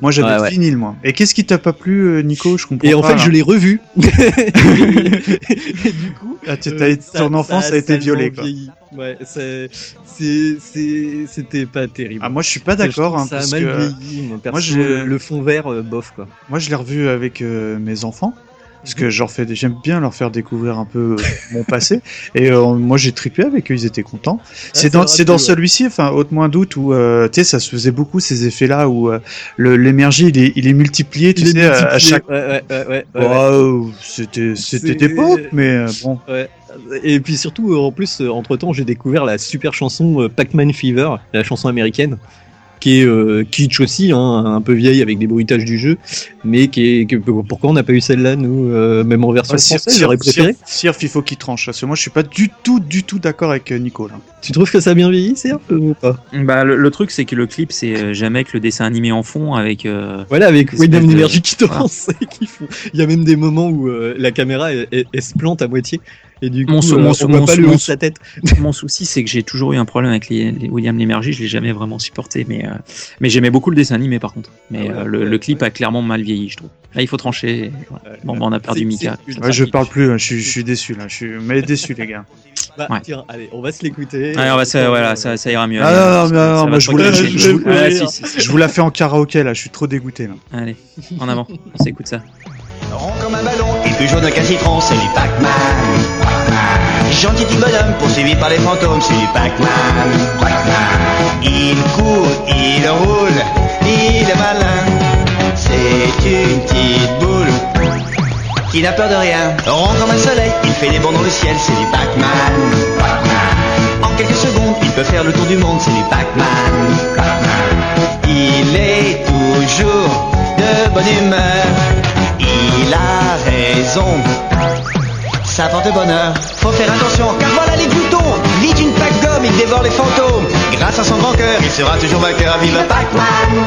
moi j'avais Ouais, le ouais. vinyle, moi. Et qu'est-ce qui t'a pas plu, euh, Nico Je comprends Et en pas, fait, là. je l'ai revu. Et du coup, Ah, euh, ça- ton enfance ça a été violée, quoi. Ouais, c'est- c'est- c'est- c'était pas terrible. Ah, moi je suis pas Je d'accord, hein, ça a parce mal que vieilli. Moi, perso, j'ai- le, le fond vert, euh, bof quoi. moi je l'ai revu avec euh, mes enfants. Parce que je leur fais, des- j'aime bien leur faire découvrir un peu euh, mon passé. Et euh, moi j'ai trippé avec eux, ils étaient contents. c'est dans, c'est celui-ci, enfin, haute moins doute, où euh, tu sais, ça se faisait beaucoup ces effets-là où euh, l'énergie il est, il est multiplié, tu Il sais, à- chaque. Ouais, ouais, ouais. Waouh, c'était, c'était C'est- d'époque, mais bon. Ouais. Et puis surtout, en plus, entre temps, j'ai découvert la super chanson Pac-Man Fever, la chanson américaine, qui est euh, kitsch aussi, hein, un peu vieille avec des bruitages du jeu, mais qui est. que- pourquoi on n'a pas eu celle-là, nous, euh, même en version Ouais, française, Sir- j'aurais préféré. Sir- Sirf, il faut qu'il tranche. Parce que moi, je suis pas du tout, du tout d'accord avec euh, Nico. Là. Tu trouves que ça a bien vieilli, Serge, ou pas? Bah, le, le truc, c'est que le clip, c'est jamais que le dessin animé en fond avec. euh, Voilà, avec William de- Energy qui Voilà. danse et qui font. Il y a même des moments où euh, la caméra elle, elle- elle se plante à moitié et du coup Mon sou- euh, mon on sou- voit mon pas sou- le haut mon de sa tête. Mon souci, c'est que j'ai toujours eu un problème avec les, les William Lémergie. Je l'ai jamais vraiment supporté, mais euh, mais j'aimais beaucoup le dessin animé par contre. Mais Ah ouais, euh, le, ouais, le clip ouais. a clairement mal vieilli, je trouve. Là, il faut trancher. voilà. Bon, bah, on a perdu C'est- Mika. c'est ultra Ouais, je parle plus. hein, Je suis, je suis déçu là. Je suis, mais déçu les gars. Bah, Ouais. tiens, allez, on va se l'écouter. Allez, on va, ça, voilà, ça, ça ira mieux. Ah non, non, je je- je- je-. Je vous la fais en karaoké là. Je suis trop dégoûté là. Allez, en avant, on s'écoute ça. Rond comme un ballon et plus jaune qu'un citron, c'est du Pac-Man. Gentil petit bonhomme poursuivi par les fantômes, c'est du Pac-Man. Il court, il roule, il est malin. C'est une petite boule qui n'a peur de rien. Rond comme un soleil, il fait des bonds dans le ciel, c'est du Pac-Man. En quelques secondes, il peut faire le tour du monde, c'est du Pac-Man. Il est toujours de bonne humeur. Il a raison. Ça porte bonheur. Faut faire attention, car voilà les boutons. Vite une plaque gomme, il dévore les fantômes. Grâce à son grand cœur, il sera toujours vainqueur. Vive Pac-Man!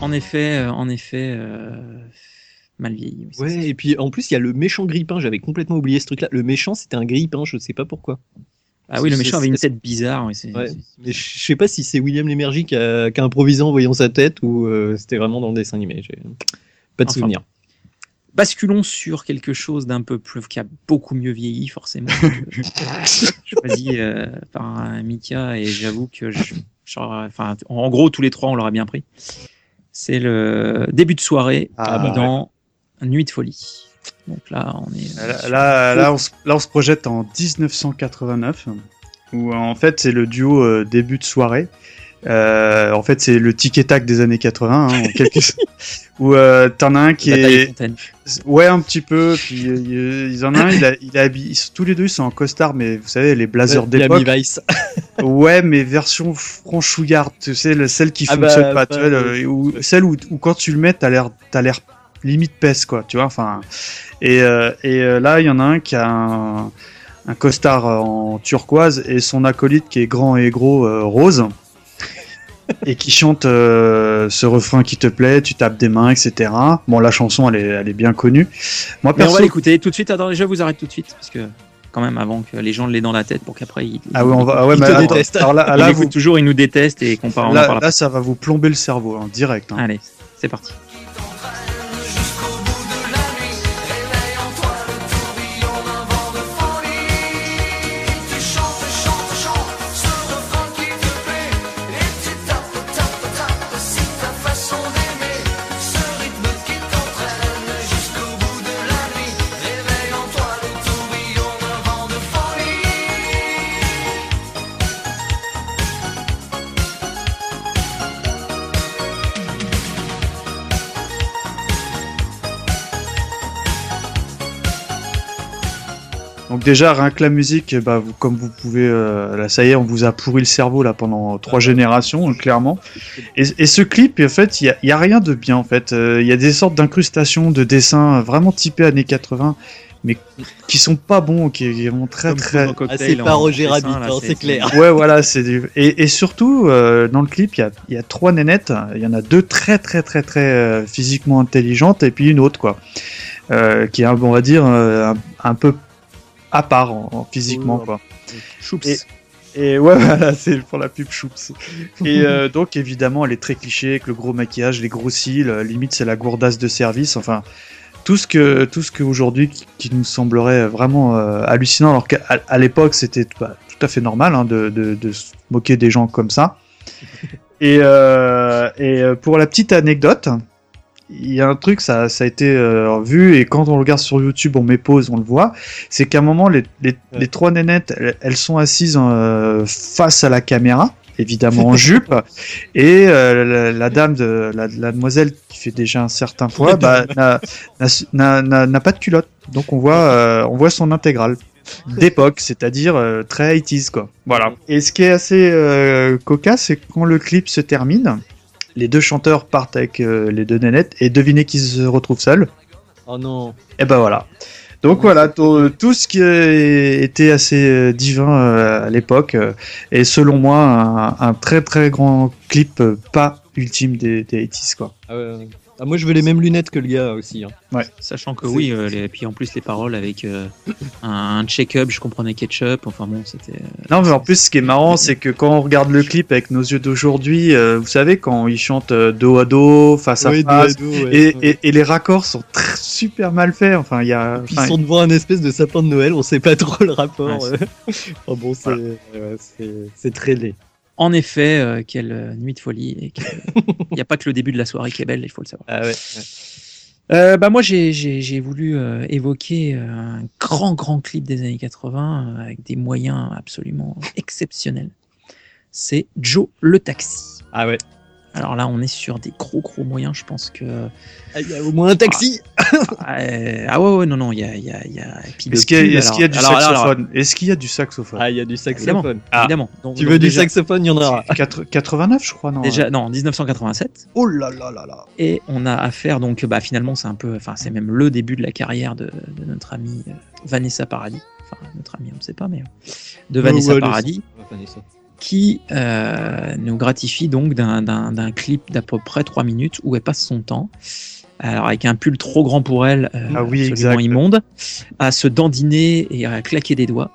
En effet, euh, en effet, euh, mal vieilli. oui, Ouais, et puis en plus, il y a le méchant grippin. J'avais complètement oublié ce truc-là. Le méchant, c'était un grippin, je sais pas pourquoi. Ah oui, le méchant avait une tête bizarre. oui, c'est- Ouais. c'est- Mais je sais pas si c'est William Lémergie qui a, qui a improvisé en voyant sa tête ou euh, c'était vraiment dans le dessin animé. Pas de Enfin, souvenir. Basculons sur quelque chose d'un peu plus qui a beaucoup mieux vieilli forcément. choisi euh, par un Mika et j'avoue que je, j'aurais- enfin, en gros tous les trois on l'aurait bien pris. C'est le début de soirée Ah, dans Nuit de folie. Donc là on est euh, Là, là, là, on se, là, on se projette en 1989, où euh, en fait c'est le duo euh, début de soirée. Euh, en fait, c'est le tic et tac des années 80, hein, en quelque sorte. Où euh, t'en as un qui est, ouais, un petit peu. Puis euh, ils en a un, il a, il a habillé, ils sont- tous les deux ils sont en costard, mais vous savez les blazers d'époque. Vice. Ouais, mais version franchouillarde, tu sais, le- celle qui Ah fonctionne bah, pas, tu bah, vois, ou celle où, où quand tu le mets, t'as l'air, t'as l'air limite pèse, quoi, tu vois, enfin. Et, et là, il y en a un qui a un, un costard en turquoise et son acolyte qui est grand et gros rose. Et qui chante euh, ce refrain qui te plaît, tu tapes des mains, etc. Bon, la chanson, elle est, elle est bien connue. Moi, Mais on perso, va l'écouter tout de suite. Attends, je vous arrête tout de suite parce que quand même avant que les gens l'aient dans la tête pour qu'après ils. ah on va, ah ouais, Il mais te attends, déteste. alors là, vous- toujours, ils nous détestent et qu'on parle. en là, là, ça va vous plomber le cerveau, hein, direct. hein. Allez, c'est parti. Déjà, rien que la musique, bah, vous, comme vous pouvez, euh, là, ça y est, on vous a pourri le cerveau là pendant trois générations, euh, clairement. Et, et ce clip, en fait, il y a, rien de bien en fait. Euh, Il y a des sortes d'incrustations, de dessins euh, vraiment typés années 80, mais qui sont pas bons, qui qui vont très Comme très. Ah, c'est en pas Roger Rabbit, hein, c'est clair. Ouais, voilà, c'est du... et, et surtout euh, dans le clip, il y a, il y a trois nénettes. Il y en a deux très très très très euh, physiquement intelligentes et puis une autre quoi, euh, qui est on va dire euh, un, un peu à part en, en physiquement quoi. Choups. Et- Et ouais, voilà, c'est pour la pub Choups. Et euh, donc, évidemment, elle est très cliché, avec le gros maquillage, les gros cils, euh, limite, c'est la gourdasse de service. Enfin, tout ce que, tout ce qu'aujourd'hui qui, qui nous semblerait vraiment euh, hallucinant, alors qu'à l'époque, c'était bah, tout à fait normal hein, de, de, de se moquer des gens comme ça. Et, euh, et pour la petite anecdote, il y a un truc, ça, ça a été euh, vu, et quand on le regarde sur YouTube, on met pause, on le voit, c'est qu'à un moment, les, les, les trois nénettes, elles, elles sont assises euh, face à la caméra, évidemment en jupe, et euh, la, la dame, de, la, la demoiselle qui fait déjà un certain poids, bah, n'a- pas de culotte. Donc on voit, euh, on voit son intégrale d'époque, c'est-à-dire euh, très 80s quoi. Voilà. Et ce qui est assez euh, cocasse, c'est quand le clip se termine, les deux chanteurs partent avec euh, les deux nénettes et devinez qui se retrouve seul. Oh non. Et ben voilà. Donc voilà, tout, tout ce qui était assez euh, divin euh, à l'époque est selon moi un, un très très grand clip pas ultime des, des 80s quoi. Ah ouais. Ah, moi, je veux les mêmes lunettes que le gars aussi. hein. Sachant que oui, euh, les- et puis en plus les paroles avec euh, un, un check-up, je comprenais ketchup, enfin bon, c'était. euh, Non mais en plus ce qui est marrant c'est que quand on regarde le clip avec nos yeux d'aujourd'hui, euh, vous savez quand ils chantent euh, dos à dos, face à Ouais, dos face, à dos, ouais. et, et, et les raccords sont très, super mal faits. Enfin il y a, Puis enfin, ils sont devant un espèce de sapin de Noël, on sait pas trop le rapport. Ouais. Oh bon, ouais, c'est très laid. En effet, euh, quelle euh, nuit de folie. et Il n'y a pas que le début de la soirée qui est belle, il faut le savoir. Ah ouais. Euh, bah moi, j'ai- voulu euh, évoquer un grand, grand clip des années 80 euh, avec des moyens absolument exceptionnels. C'est Joe le taxi. Ah ouais. Alors là, on est sur des gros, gros moyens. Je pense que. Ah, Il y a au moins un taxi. Euh, ah ouais, ouais, non, non, il y a. il y a, y a... Est-ce qu'il y, a- y du alors- saxophone Est-ce qu'il y a du saxophone Ah, il y a du saxophone. Évidemment. Donc- Tu donc veux du déjà- saxophone, il y en aura. Quatre- 89 je crois non Déjà, non, 1987. Oh là là là là. Et on a affaire, donc, bah, finalement, c'est un peu, enfin, c'est même le début de la carrière de, de notre amie euh, Vanessa Paradis. Enfin, notre amie, on ne sait pas, mais euh, de Vanessa ouais, Paradis, qui euh, nous gratifie donc d'un- d'un d'un clip d'à peu près 3 minutes où elle passe son temps. Alors, avec un pull trop grand pour elle, euh, Ah oui, absolument exact. immonde, à se dandiner et à claquer des doigts,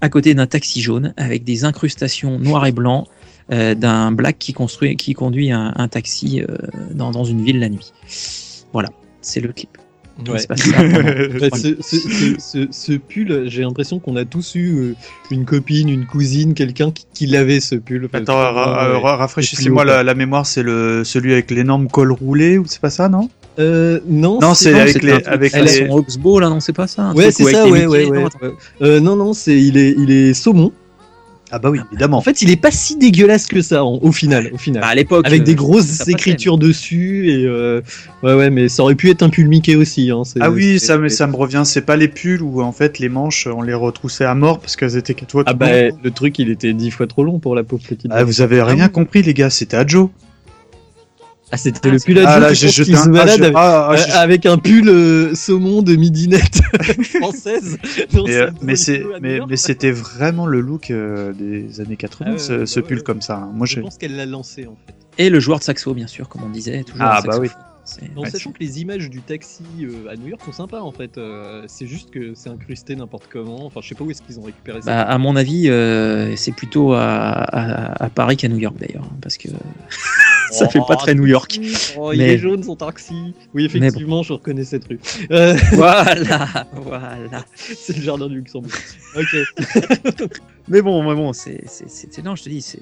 à côté d'un taxi jaune avec des incrustations noir et blanc euh, d'un black qui, construit, qui conduit un, un taxi euh, dans, dans une ville la nuit. Voilà, c'est le clip. Ouais. ça Bah, ce, ce- ce- ce- ce pull, j'ai l'impression qu'on a tous eu euh, une copine, une cousine, quelqu'un qui, qui l'avait ce pull. Attends, ra- ra- Ouais. ra- rafraîchissez-moi la, la mémoire, c'est le celui avec l'énorme col roulé ou c'est pas ça, non? Euh, non, Non, c'est avec les avec Elle les son Oxbow là, non, c'est pas ça Ouais, c'est ça, ouais, ouais. Euh, non, non, c'est il est, il est saumon. Ah bah oui, évidemment. En fait, il est pas si dégueulasse que ça en- au final, au final. Bah, à l'époque. Avec euh, des grosses ça passait. écritures dessus et euh, ouais, ouais, mais ça aurait pu être un pull Mickey aussi. Hein, Ah oui, ça, me- ça me revient. C'est pas les pulls où en fait les manches on les retroussait à mort parce qu'elles étaient quatre fois Ah trop bah longues. le truc, il était dix fois trop long pour la pauvre petite. Ah, vous avez rien compris les gars, c'était à Joe. Ah, c'était Ah, le pull à Ah Joe là, qui j'ai pense jeté qu'il un. se ah, balade je- avec, ah, ah, je- avec un pull euh, saumon de midinette française. dans Mais, sa euh, mais c'est, c'était vraiment le look euh, des années 80, Ah ce, pull ouais. comme ça. hein. Moi, Je j'ai. pense qu'elle l'a lancé en fait. Et le joueur de saxo, bien sûr, comme on disait. Toujours Ah, bah oui. En ouais, sachant que les images du taxi euh, à New York sont sympas en fait. Euh, c'est juste que c'est incrusté n'importe comment. Enfin, je sais pas où est-ce qu'ils ont récupéré ça. Bah, à mon avis, euh, c'est plutôt à, à- à Paris qu'à New York d'ailleurs, hein, parce que ça fait pas très New York. Oh, il Mais- est jaune son taxi. Oui, effectivement, je reconnais cette rue. Euh, voilà, voilà. c'est le jardin du Luxembourg. Ok. Mais bon, mais bon, c'est, non, je te dis, c'est,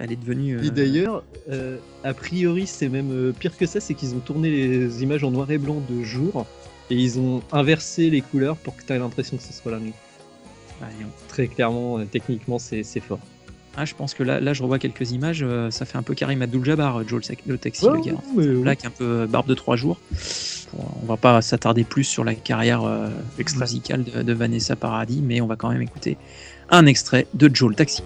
elle est devenue. euh, Et d'ailleurs, euh, a priori, c'est même euh, pire que ça, c'est qu'ils ont tourné les images en noir et blanc de jour et ils ont inversé les couleurs pour que tu aies l'impression que ce soit la nuit. non. Très clairement, techniquement, c'est fort. Ah, je pense que là, là, je revois quelques images. euh, ça fait un peu Karim Abdul-Jabbar, Joe le, taxi, le gars. mais, ouais. Black, un peu euh, barbe de trois jours. Bon, on va pas s'attarder plus sur la carrière euh, musicale de, de Vanessa Paradis, mais on va quand même écouter un extrait de. Joe le taxi,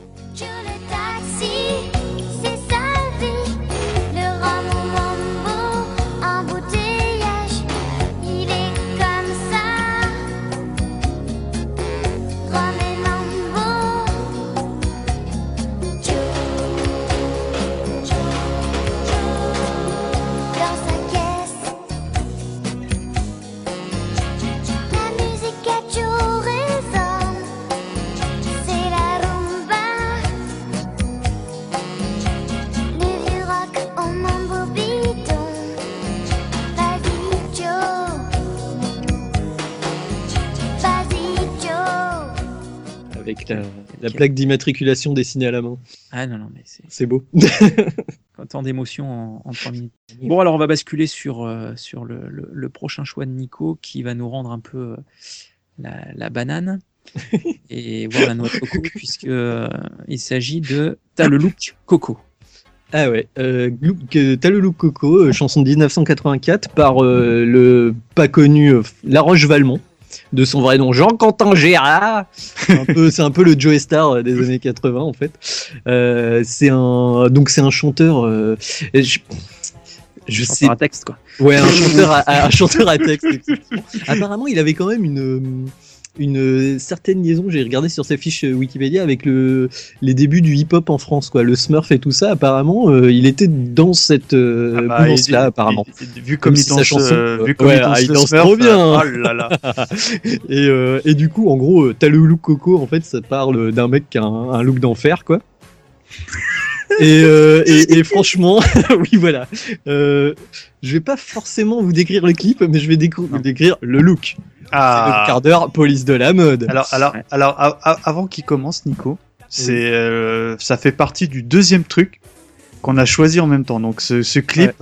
plaque d'immatriculation dessinée à la main. Ah non, non, mais c'est C'est beau. tant d'émotions en, en 3 minutes. Bon, alors on va basculer sur, euh, sur le, le- le prochain choix de Nico qui va nous rendre un peu euh, la, la banane et voir la noix de coco, puisque euh, il s'agit de T'as le look coco. Ah ouais, euh, t'as le look Coco, chanson de 1984 par le pas connu La Roche Valmont, de son vrai nom Jean-Quentin Gérard. C'est un peu, c'est un peu le Joe Star euh, des années 80 en fait. Euh, c'est un, donc c'est un chanteur. euh, je, je sais Chanteur à texte, quoi. Ouais, un chanteur à, un chanteur à texte. Apparemment, il avait quand même une une certaine liaison. J'ai regardé sur sa fiche Wikipédia avec le les débuts du hip-hop en France, quoi, le Smurf et tout ça. Apparemment, euh, il était dans cette euh, Ah bah, il- là apparemment. il- vu comme, Comme il si sa danse, chanson- euh, vu comme Ouais, il danse, ah, il le danse Smurf, trop bien. Oh là là. et, et du coup, en gros, t'as le look Coco. En fait, ça parle d'un mec qui a un, un look d'enfer, quoi. Et, euh, et, et franchement, oui, voilà. Euh, je vais pas forcément vous décrire le clip, mais je vais décou- vous décrire le look. C'est Ah. le quart d'heure police de la mode. Alors, alors, Ouais. alors, a- a- avant qu'il commence, Nico, c'est, euh, ça fait partie du deuxième truc qu'on a choisi en même temps. Donc, ce, ce clip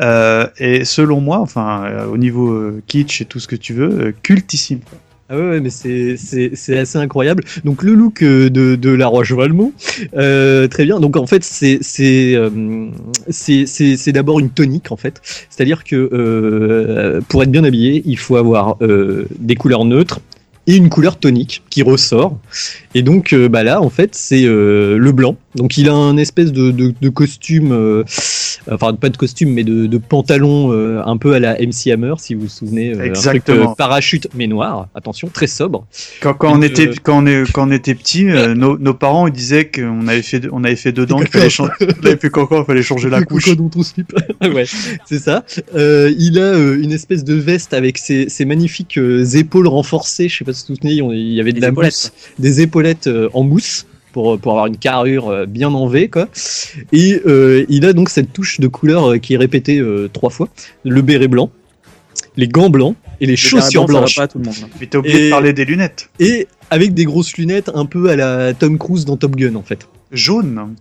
euh, est, selon moi, enfin, euh, au niveau euh, kitsch et tout ce que tu veux, euh, cultissime. Ah ouais, mais c'est c'est c'est assez incroyable. Donc le look euh, de de la Roche Valmont, euh, très bien. Donc en fait c'est c'est euh, c'est c'est c'est d'abord une tonique en fait. C'est-à-dire que euh, pour être bien habillé, il faut avoir euh, des couleurs neutres et une couleur tonique qui ressort. Et donc euh, bah là en fait c'est le blanc. Donc il a un espèce de de, de costume, enfin pas de costume mais de, de pantalon euh, un peu à la MC Hammer si vous vous souvenez. euh, un truc, Exactement. euh, parachute mais noir. Attention, très sobre. Quand, quand on était, euh, quand on est, quand on était petit, euh, nos, nos parents ils disaient qu'on avait fait, on avait fait dedans, qu'il fallait changer, il fallait changer la couche. ouais, c'est ça. Euh, il a euh, une espèce de veste avec ses, ses magnifiques euh, épaules renforcées. Je sais pas si vous vous souvenez, il y avait de Des la épaulettes. mousse, des épaulettes euh, en mousse pour, pour avoir une carrure euh, bien en V, quoi. Et euh, il a donc cette touche de couleur euh, qui est répétée euh, trois fois. Le béret blanc, les gants blancs et les Le chaussures blanches. pas tout le monde. hein. Mais t'as oublié Et- de parler des lunettes. Et avec des grosses lunettes un peu à la Tom Cruise dans Top Gun, en fait. Jaune.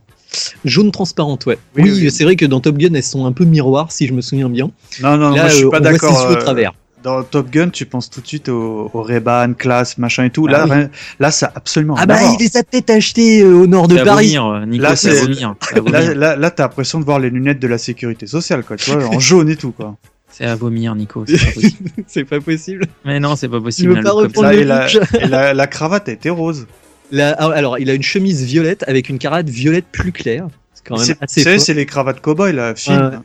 Jaune transparente, ouais. Oui, Oui, oui. c'est vrai que dans Top Gun, elles sont un peu miroirs, si je me souviens bien. Non, non, Là, moi je suis euh, pas on voit ses d'accord. euh, travers. Dans Top Gun, tu penses tout de suite au, au Ray-Ban, classe, machin et tout. Là, Ah oui. là, ça a absolument Ah rien à bah il les a peut-être achetés euh, au nord de Paris. vomir, euh, Nico, Là, c'est à Là, là, là, t'as l'impression de voir les lunettes de la sécurité sociale, quoi. Tu vois, en jaune et tout, quoi. C'est à vomir, Nico. C'est pas possible. c'est pas possible. Mais non, c'est pas possible. pas ça. Et la, et la, la cravate a été rose. Ah, alors il a une chemise violette avec une cravate violette plus claire. Quand même C'est- assez c'est les cravates cow-boy, là, film.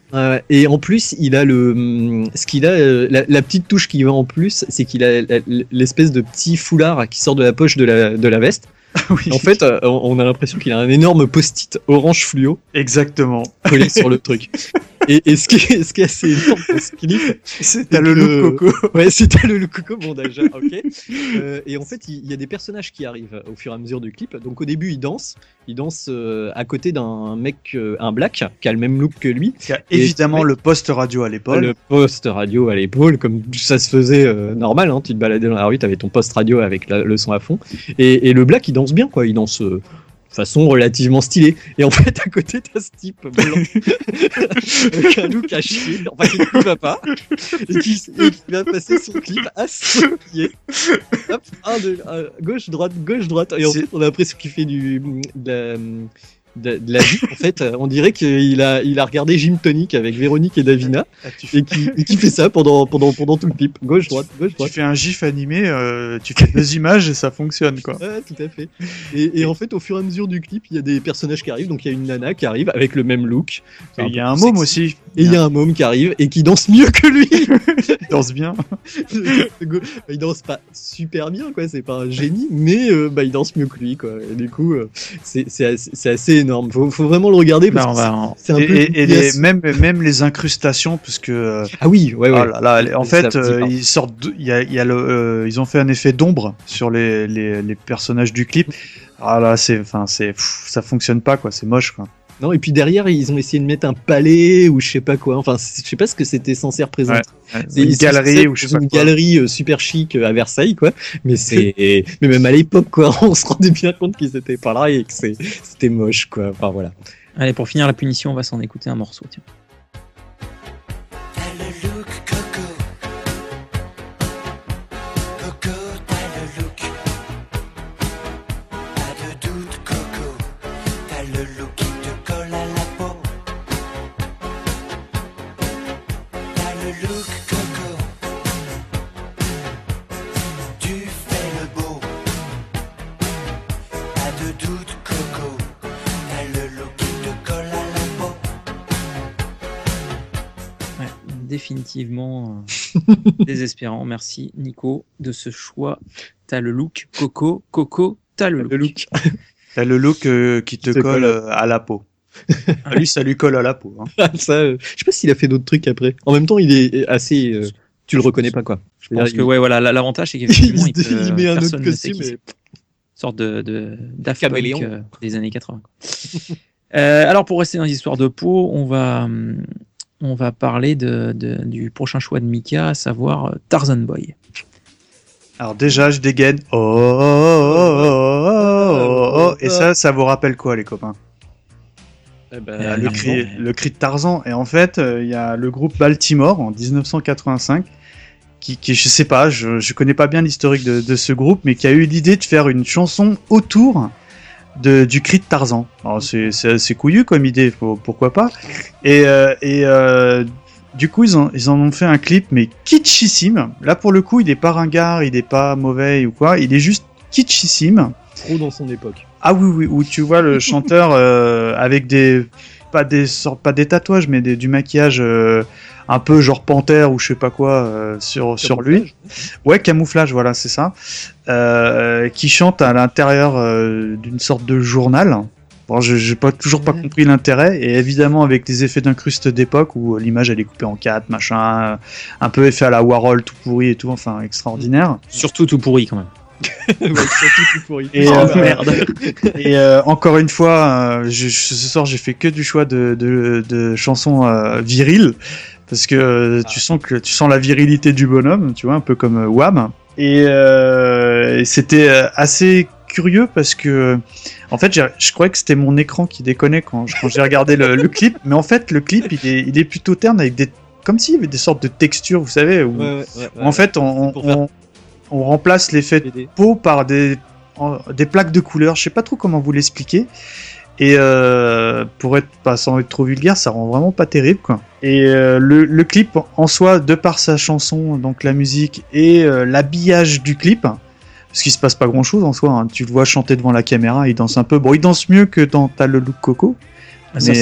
Et en plus, il a le, hum, ce qu'il a, euh, la, la petite touche qui va en plus, c'est qu'il a l'espèce de petit foulard qui sort de la poche de la, de la veste. oui, En fait, euh, on on a l'impression qu'il a un énorme post-it orange fluo exactement. collé sur le truc. Et, et ce, qui est, ce qui est assez énorme dans ce clip, C'est t'as le look coco. ouais, c'était le, le coco bon déjà, ok. Euh, et en fait, il y a des personnages qui arrivent au fur et à mesure du clip. Donc au début, il danse, il danse euh, à côté d'un mec, euh, un black, qui a le même look que lui. Y a évidemment le poste radio à l'épaule. Le poste radio à l'épaule, comme ça se faisait normal, hein, tu te baladais dans la rue, t'avais ton poste radio avec la- le son à fond. Et, et le black, il danse bien, quoi, il danse façon relativement stylée. Et en fait, à côté, t'as ce type blanc, avec un look à chier, enfin, qui ne va pas, et qui, et qui va passer son clip à ses pieds. Hop, un, deux, un, gauche, droite, gauche, droite. Et en fait, on a l'impression qu'il fait du, de la, de, de la vie. En fait, on dirait qu'il a, il a regardé Jim Tonic avec Véronique et Davina Ah, tu, fais, et qui, et qui fait ça pendant, pendant, pendant tout le clip. Gauche, droite, gauche, tu droite. fais un gif animé, euh, tu fais deux images et ça fonctionne, quoi. Tout à fait. Et, et en fait, au fur et à mesure du clip, il y a des personnages qui arrivent. Donc, il y a une nana qui arrive avec le même look. Et il y a un môme aussi. Et il y a un môme qui arrive et qui danse mieux que lui. Il danse bien. il danse pas super bien, quoi. C'est pas un génie, mais euh, bah, il danse mieux que lui, quoi. Et du coup, euh, c'est assez, assez énorme. Faut, faut vraiment le regarder parce on que va en- c'est c'est un Et, peu. et- et les, même, même les incrustations, parce que euh, Ah oui, ouais, ouais. oh là là, les- en fait, euh, ils sortent, de- il y a, il y a le, euh, ils ont fait un effet d'ombre sur les, les, les personnages du clip. Ah là, c'est, enfin, c'est, pff, ça fonctionne pas quoi, c'est moche quoi. Non, et puis derrière, ils ont essayé de mettre un palais ou je sais pas quoi. Enfin, c'est- je sais pas ce que c'était censé représenter. C'est- Une galerie ou je sais pas une quoi. galerie euh, super chic euh, à Versailles, quoi. Mais c'est, mais même à l'époque, quoi, on se rendait bien compte qu'ils étaient pas là et que c'est- c'était moche, quoi. Enfin voilà. Allez, pour finir la punition, on va s'en écouter un morceau. Tiens. désespérant. Merci Nico de ce choix. T'as le look Coco, Coco, t'as le look. Le look. T'as le look euh, qui te te colle colle. euh, à la peau. Ah, lui, ça lui colle à la peau. hein. ça, euh, je sais pas s'il a fait d'autres trucs après. En même temps, il est assez. euh, tu le reconnais pas, quoi. Je pense Il- que ouais, voilà, la- l'avantage c'est il, qu'effectivement il, il met un autre costume. et- sorte de, de Punk euh, des années 80. quoi. Euh, alors pour rester dans les histoires de peau, on va hum, on va parler de, de- du prochain choix de Mika, à savoir euh, Tarzan Boy. Alors déjà, je dégaine. Oh, oh, oh, oh, oh, oh, oh. Et ça, ça vous rappelle quoi, les copains? Eh ben, Euh, le, cri, le cri de Tarzan. Et en fait, euh, il y a le groupe Baltimore en 1985 qui, qui je sais pas, je, je connais pas bien l'historique de, de ce groupe, mais qui a eu l'idée de faire une chanson autour de, du cri de Tarzan. Alors c'est c'est assez couillu comme idée, pourquoi pas. Et, euh, et euh, du coup, ils, ont, ils en ont fait un clip, mais kitschissime. Là, pour le coup, il est pas ringard, il est pas mauvais ou quoi, il est juste kitschissime. trop dans son époque. Ah oui, oui, où tu vois le chanteur euh, avec des pas des pas des tatouages, mais des, du maquillage euh, un peu genre panthère ou je sais pas quoi euh, sur sur lui. Ouais, camouflage, voilà, c'est ça. Euh, qui chante à l'intérieur euh, d'une sorte de journal. Bon, je j'ai pas toujours pas compris l'intérêt et évidemment avec les effets d'incruste d'époque où l'image elle est coupée en quatre, machin, un peu effet à la Warhol tout pourri et tout, enfin extraordinaire. Surtout tout pourri quand même. Ouais, surtout tout pourri. Et, Oh, euh, merde. Et euh, encore une fois, euh, je, je- ce soir j'ai fait que du choix de, de, de chansons viriles parce que euh, tu sens que tu sens la virilité du bonhomme, tu vois, un peu comme Wham. Et, euh, et c'était assez curieux parce que en fait je croyais que c'était mon écran qui déconnait quand, quand j'ai regardé le, le clip, mais en fait le clip il est, il est plutôt terne avec des comme s'il y avait des sortes de textures, vous savez, où, Ouais, ouais, ouais, où en fait on, on remplace l'effet BD. peau par des, en- des plaques de couleur. Je sais pas trop comment vous l'expliquer. Et euh, pour être pas sans être trop vulgaire, ça rend vraiment pas terrible quoi. Et euh, le, le clip en soi, de par sa chanson, donc la musique et euh, l'habillage du clip, parce qu'il se passe pas grand chose en soi. hein. Tu le vois chanter devant la caméra, il danse un peu. Bon, il danse mieux que dans T'as le look coco, Ah, Mais,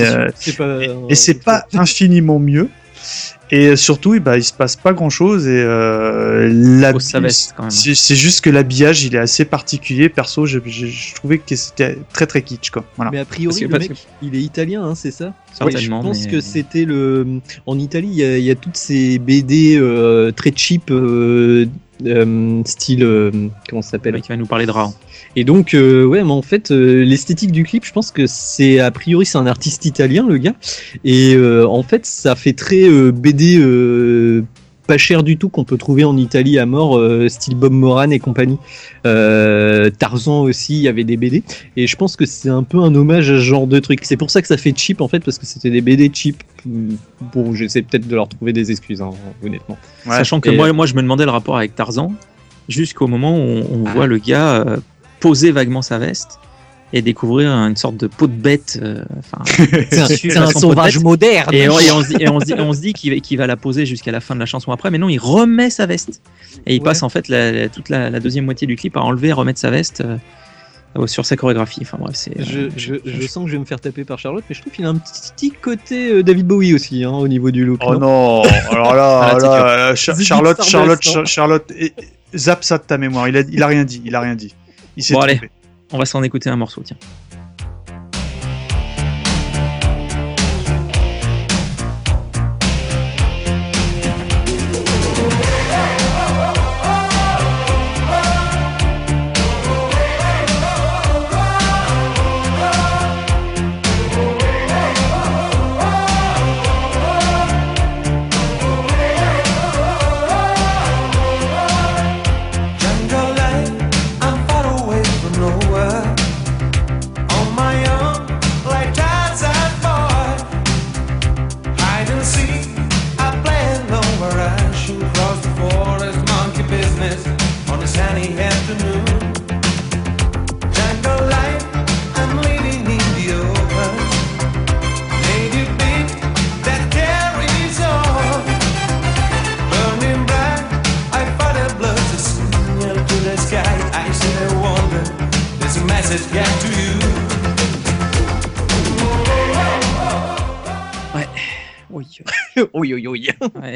pas. et, et c'est pas infiniment mieux. Et surtout, bah, il se passe pas grand chose et euh, la- Faut sa veste, quand même. c'est juste que l'habillage il est assez particulier. Perso, je, je, je trouvais que c'était très très kitsch quoi. Voilà. Mais a priori, le mec, il est italien, hein, c'est ça? Certainement, Je pense mais- que c'était le. En Italie, il y, a- il y a toutes ces BD euh, très cheap, euh, euh, style. euh, comment ça s'appelle? Qui va nous parler de Ra. Et donc, euh, ouais, mais en fait, euh, l'esthétique du clip, je pense que c'est a priori c'est un artiste italien, le gars, et euh, en fait, ça fait très euh, BD euh, pas cher du tout qu'on peut trouver en Italie à mort, euh, style Bob Moran et compagnie. Euh, Tarzan aussi, il y avait des BD, et je pense que c'est un peu un hommage à ce genre de truc. C'est pour ça que ça fait cheap en fait, parce que c'était des BD cheap. Bon, j'essaie peut-être de leur trouver des excuses, hein, honnêtement. Ouais. Sachant que moi, moi, je me demandais le rapport avec Tarzan, jusqu'au moment où on, on Ah. voit le gars euh, poser vaguement sa veste et découvrir une sorte de peau de bête. euh, C'est un, sauvage moderne. Et on, et on se dit, et on se dit, on se dit qu'il va, la poser jusqu'à la fin de la chanson après, mais non, il remet sa veste. Et il Ouais. passe en fait la- la- toute la, la deuxième moitié du clip à enlever et remettre sa veste euh, sur sa chorégraphie. Enfin bref, c'est. Je, euh, je, je sens que je vais me faire taper par Charlotte, mais je trouve qu'il a un petit côté euh, David Bowie aussi, hein, au niveau du look. Oh non non, alors là, Ah, Charlotte, Charlotte, Charlotte, et- et- zappe ça de ta mémoire. Il a, il a rien dit, il a rien dit. Il s'est Bon, allez. On va s'en écouter un morceau, tiens.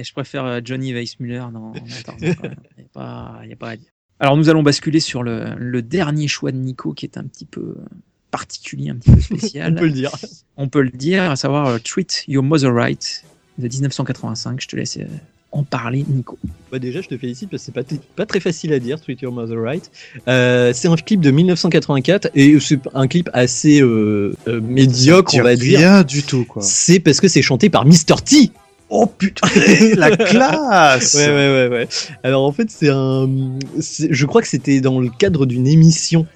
Ouais, je préfère euh, Johnny Weissmuller même. Il n'y a, pas- y a pas à dire. Alors nous allons basculer sur le, le dernier choix de Nico qui est un petit peu particulier, un petit peu spécial. On peut le dire. On peut le dire, à savoir euh, Treat Your Mother Right de 1985. Je te laisse euh, en parler, Nico. Bah déjà, je te félicite parce que c'est pas, pas très facile à dire, Tweet Your Mother Right. Euh, c'est un clip de 1984 et c'est un clip assez euh, euh, médiocre, on va dire. Rien du tout, quoi. C'est parce que c'est chanté par Mr. T. Oh putain, la classe Ouais, ouais, ouais, ouais. Alors en fait, c'est un. Je crois que c'était dans le cadre d'une émission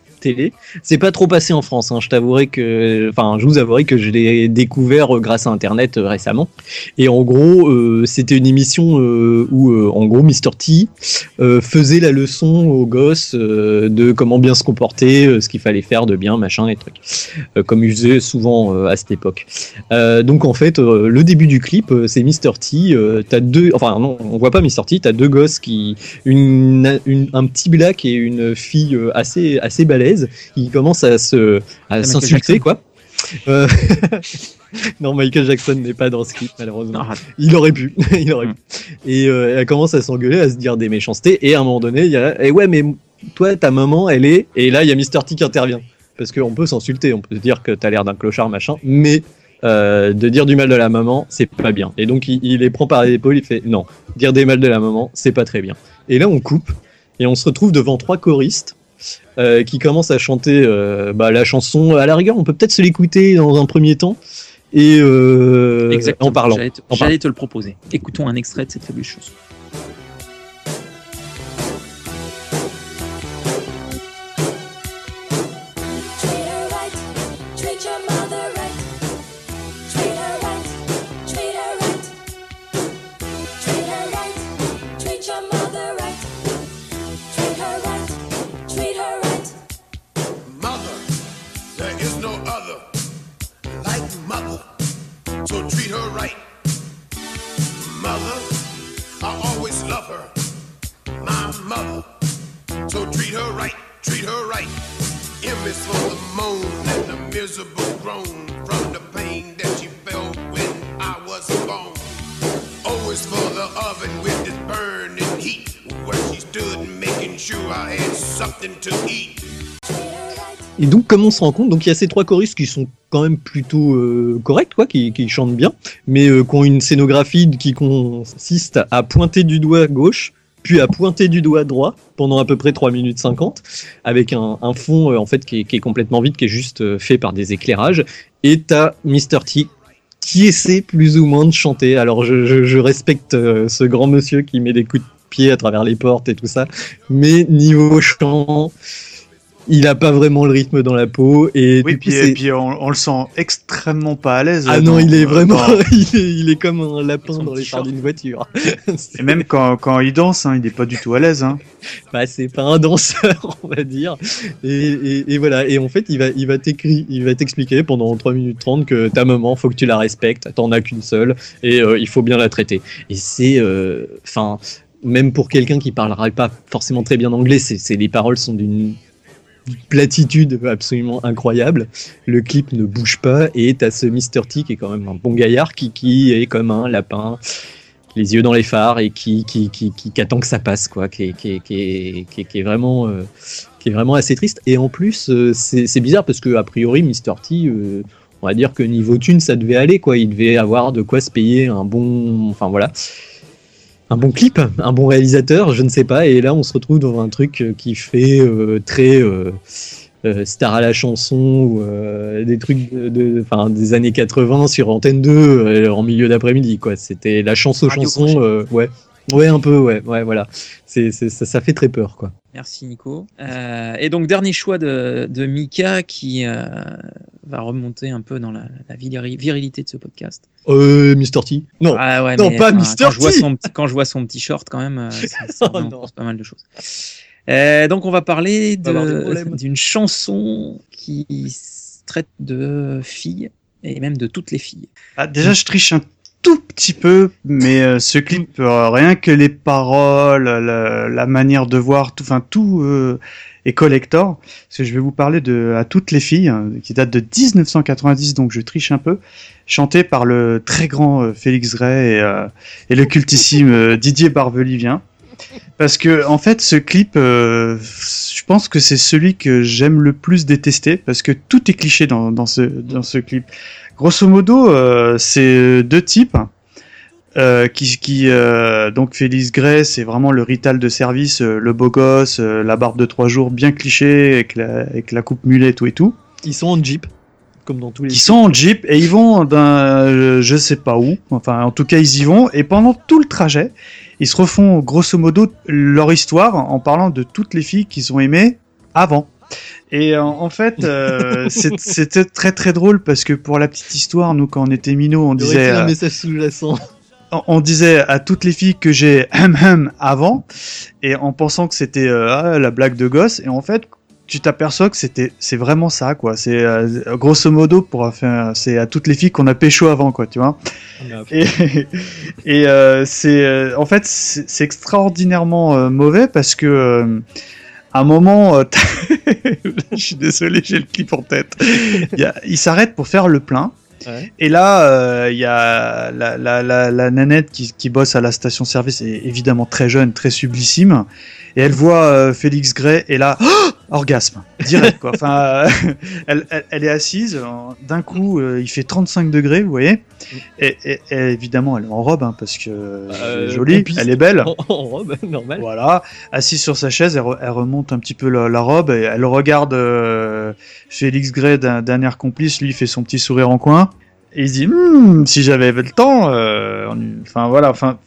C'est pas trop passé en France. Hein. Je t'avouerai que, enfin, je vous avouerai que je l'ai découvert euh, grâce à Internet euh, récemment. Et en gros, euh, c'était une émission où, euh, en gros, Mr. T faisait la leçon aux gosses de comment bien se comporter, ce qu'il fallait faire de bien, machin, et trucs. Comme il faisait souvent à cette époque. Donc en fait, le début du clip, c'est Mr. T. t'as deux, enfin non, on voit pas Mr. T. T'as deux gosses qui, une, un petit black et une fille assez assez balèze, qui commencent à se, à s'insulter quoi. Euh, non, Michael Jackson n'est pas dans ce clip malheureusement. Non, Il aurait pu, il aurait Mm. pu. Et euh, elle commence à s'engueuler, à se dire des méchancetés. Et à un moment donné, il y a, et ouais, mais toi, ta maman, elle est. Et là, il y a Mr. T qui intervient. Parce qu'on peut s'insulter, on peut se dire que t'as l'air d'un clochard, machin. Mais euh, de dire du mal de la maman, c'est pas bien. Et donc, il, il les prend par l'épaule, il fait non, dire des mal de la maman, c'est pas très bien. Et là, on coupe. Et on se retrouve devant trois choristes. Euh, qui commencent à chanter euh, bah, la chanson. À la rigueur, on peut peut-être se l'écouter dans un premier temps et euh, en parlant. J'allais te, te le proposer. Écoutons un extrait de cette fabuleuse chanson. On se rend compte, donc il y a ces trois choristes qui sont quand même plutôt euh, corrects, quoi, qui, chantent bien, mais euh, qui ont une scénographie qui consiste à pointer du doigt gauche, puis à pointer du doigt droit pendant à peu près 3 minutes 50, avec un, fond euh, en fait qui est, complètement vide, qui est juste fait par des éclairages. Et t'as Mr. T qui essaie plus ou moins de chanter. Alors je, respecte ce grand monsieur qui met des coups de pied à travers les portes et tout ça, mais niveau chant, il a pas vraiment le rythme dans la peau et Oui, puis, et puis on, on le sent extrêmement pas à l'aise. ah non, il est vraiment, dans- il, est, il est comme un lapin dans les phares d'une voiture. Et même quand, quand il danse, hein, il est pas du tout à l'aise. Hein. bah, c'est pas un danseur, on va dire. Et, et, et voilà. Et en fait, il va, il va t'écri- il va t'expliquer pendant 3 minutes 30 que ta maman, faut que tu la respectes. T'en as qu'une seule et euh, il faut bien la traiter. Et c'est, euh, enfin, même pour quelqu'un qui parlera pas forcément très bien anglais, c'est, les paroles sont d'une platitude absolument incroyable. Le clip ne bouge pas et t'as ce Mr. T qui est quand même un bon gaillard qui, qui est comme un lapin, les yeux dans les phares et qui, qui, qui, qui, qui attend que ça passe, quoi, qui est, qui qui vraiment, euh, qui est vraiment assez triste. Et en plus, euh, c'est c'est bizarre parce que a priori, Mr. T, euh, on va dire que niveau thune, ça devait aller, quoi. Il devait avoir de quoi se payer un bon, enfin voilà, un bon clip, un bon réalisateur, je ne sais pas. Et là, on se retrouve dans un truc euh, qui fait euh, très euh, euh, star à la chanson ou euh, des trucs de, de- enfin, des années 80 sur Antenne 2 euh, en milieu d'après-midi, quoi. C'était la chanson Radio chanson, Crochet. euh, ouais. Ouais, un peu, ouais, ouais, voilà. C'est, c'est- ça, ça fait très peur, quoi. Merci Nico. Euh, et donc dernier choix de, de Mika qui euh, va remonter un peu dans la, la virili- virilité de ce podcast. Euh, Mr. T. Non. Ah ouais, non, mais, pas enfin, Mr. Quand je, vois T. son, petit- quand je vois son petit short quand même, euh, ça, ça Oh non. pas mal de choses. Euh, donc on va parler de- d'une chanson qui traite de filles et même de toutes les filles. Ah, déjà, je triche un tout petit peu, mais euh, ce clip, euh, rien que les paroles, la, la manière de voir, tout, enfin tout euh, est collector. Parce que je vais vous parler de à toutes les filles, hein, qui date de 1990, donc je triche un peu, chanté par le très grand euh, Félix Gray et, euh, et le cultissime Didier Barbelivien. Parce que en fait, ce clip, euh, je pense que c'est celui que j'aime le plus détester parce que tout est cliché dans, dans ce dans ce clip. Grosso modo, euh, c'est deux types euh, qui, qui euh, donc Félix Gray, c'est vraiment le rital de service, euh, le beau gosse, euh, la barbe de trois jours bien cliché avec la, avec la coupe mulet tout et tout. Ils sont en Jeep, comme dans tous les. Qui sont en jeep et ils vont d'un euh, je sais pas où, enfin en tout cas ils y vont et pendant tout le trajet, ils se refont grosso modo leur histoire en parlant de toutes les filles qu'ils ont aimées avant. Et en, en fait, euh, c'était très très drôle parce que pour la petite histoire, nous quand on était minots, on disait un euh, message sous-jacent. on- on disait à toutes les filles que j'ai hum hum avant et en pensant que c'était euh, ah, la blague de gosse et en fait tu t'aperçois que c'était c'est vraiment ça quoi c'est euh, grosso modo pour faire c'est à toutes les filles qu'on a pécho avant quoi tu vois et et euh, c'est euh, en fait c'est extraordinairement euh, mauvais parce que euh, un moment euh, je suis désolé j'ai le clip en tête. Il, s'arrête pour faire le plein. Ouais. et là, euh, il y a la, la, la, la nanette qui, qui bosse à la station-service, est évidemment très jeune, très sublissime, et elle voit euh, Félix Gray, et là, oh orgasme, direct quoi. Enfin, euh, elle, elle, elle est assise, d'un coup, euh, il fait 35 degrés, vous voyez, et, et, et évidemment, elle est en robe, hein, parce que Euh, est jolie, elle est belle. En, en robe, normal. Voilà, assise sur sa chaise, elle, re- elle remonte un petit peu la, la robe et elle regarde euh, Félix Gray d'un air complice. Lui, il fait son petit sourire en coin et il se dit Hmm, si j'avais le temps. euh, Enfin voilà, enfin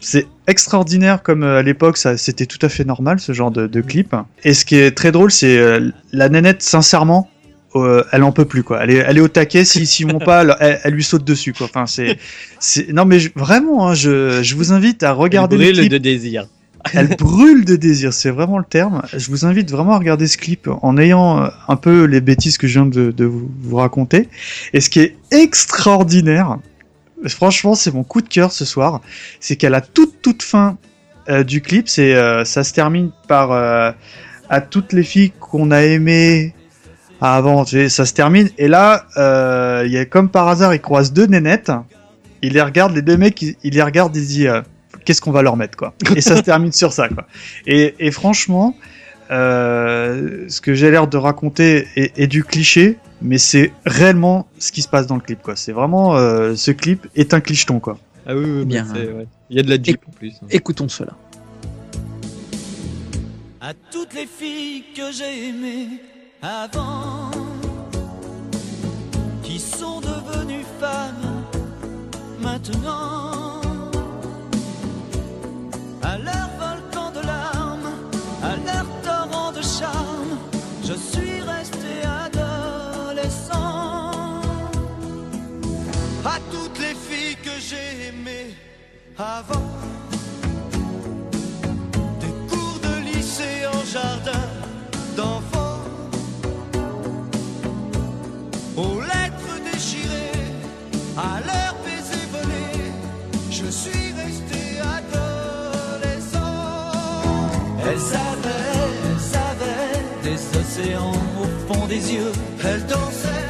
c'est extraordinaire comme euh, à l'époque ça c'était tout à fait normal ce genre de, de clip. Et ce qui est très drôle, c'est euh, la nénette sincèrement. euh, elle en peut plus quoi. Elle est, elle est au taquet. Si s'ils vont pas, elle, elle- elle lui saute dessus quoi. Enfin c'est, non mais je- vraiment, hein, je, je vous invite à regarder le Brûle clip de désir. elle brûle de désir, c'est vraiment le terme. Je vous invite vraiment à regarder ce clip en ayant un peu les bêtises que je viens de, de vous, vous raconter. Et ce qui est extraordinaire, franchement, c'est mon coup de cœur ce soir, c'est qu'à la toute toute fin euh, du clip, c'est euh, ça se termine par euh, à toutes les filles qu'on a aimées avant, ça se termine. Et là, il y a comme par hasard, il croise deux nénettes. Il les regarde, les deux mecs, il, il les regarde, il dit, qu'est-ce qu'on va leur mettre, quoi. Et ça se termine sur ça, quoi. Et, et franchement, ce que j'ai l'air de raconter est, est du cliché, mais c'est réellement ce qui se passe dans le clip, quoi. C'est vraiment, euh, ce clip est un clicheton, quoi. Ah oui, oui, Bien. bah, c'est- ouais. Il y a de la Jeep en plus. hein. Écoutons cela. à toutes les filles que j'ai aimées avant, qui sont devenues femmes maintenant, à leur avant. Des cours de lycée en jardin d'enfants Aux lettres déchirées, à leurs baisers volés Je suis resté adolescent Elles avaient, elles avaient des océans au fond des yeux Elles dansaient,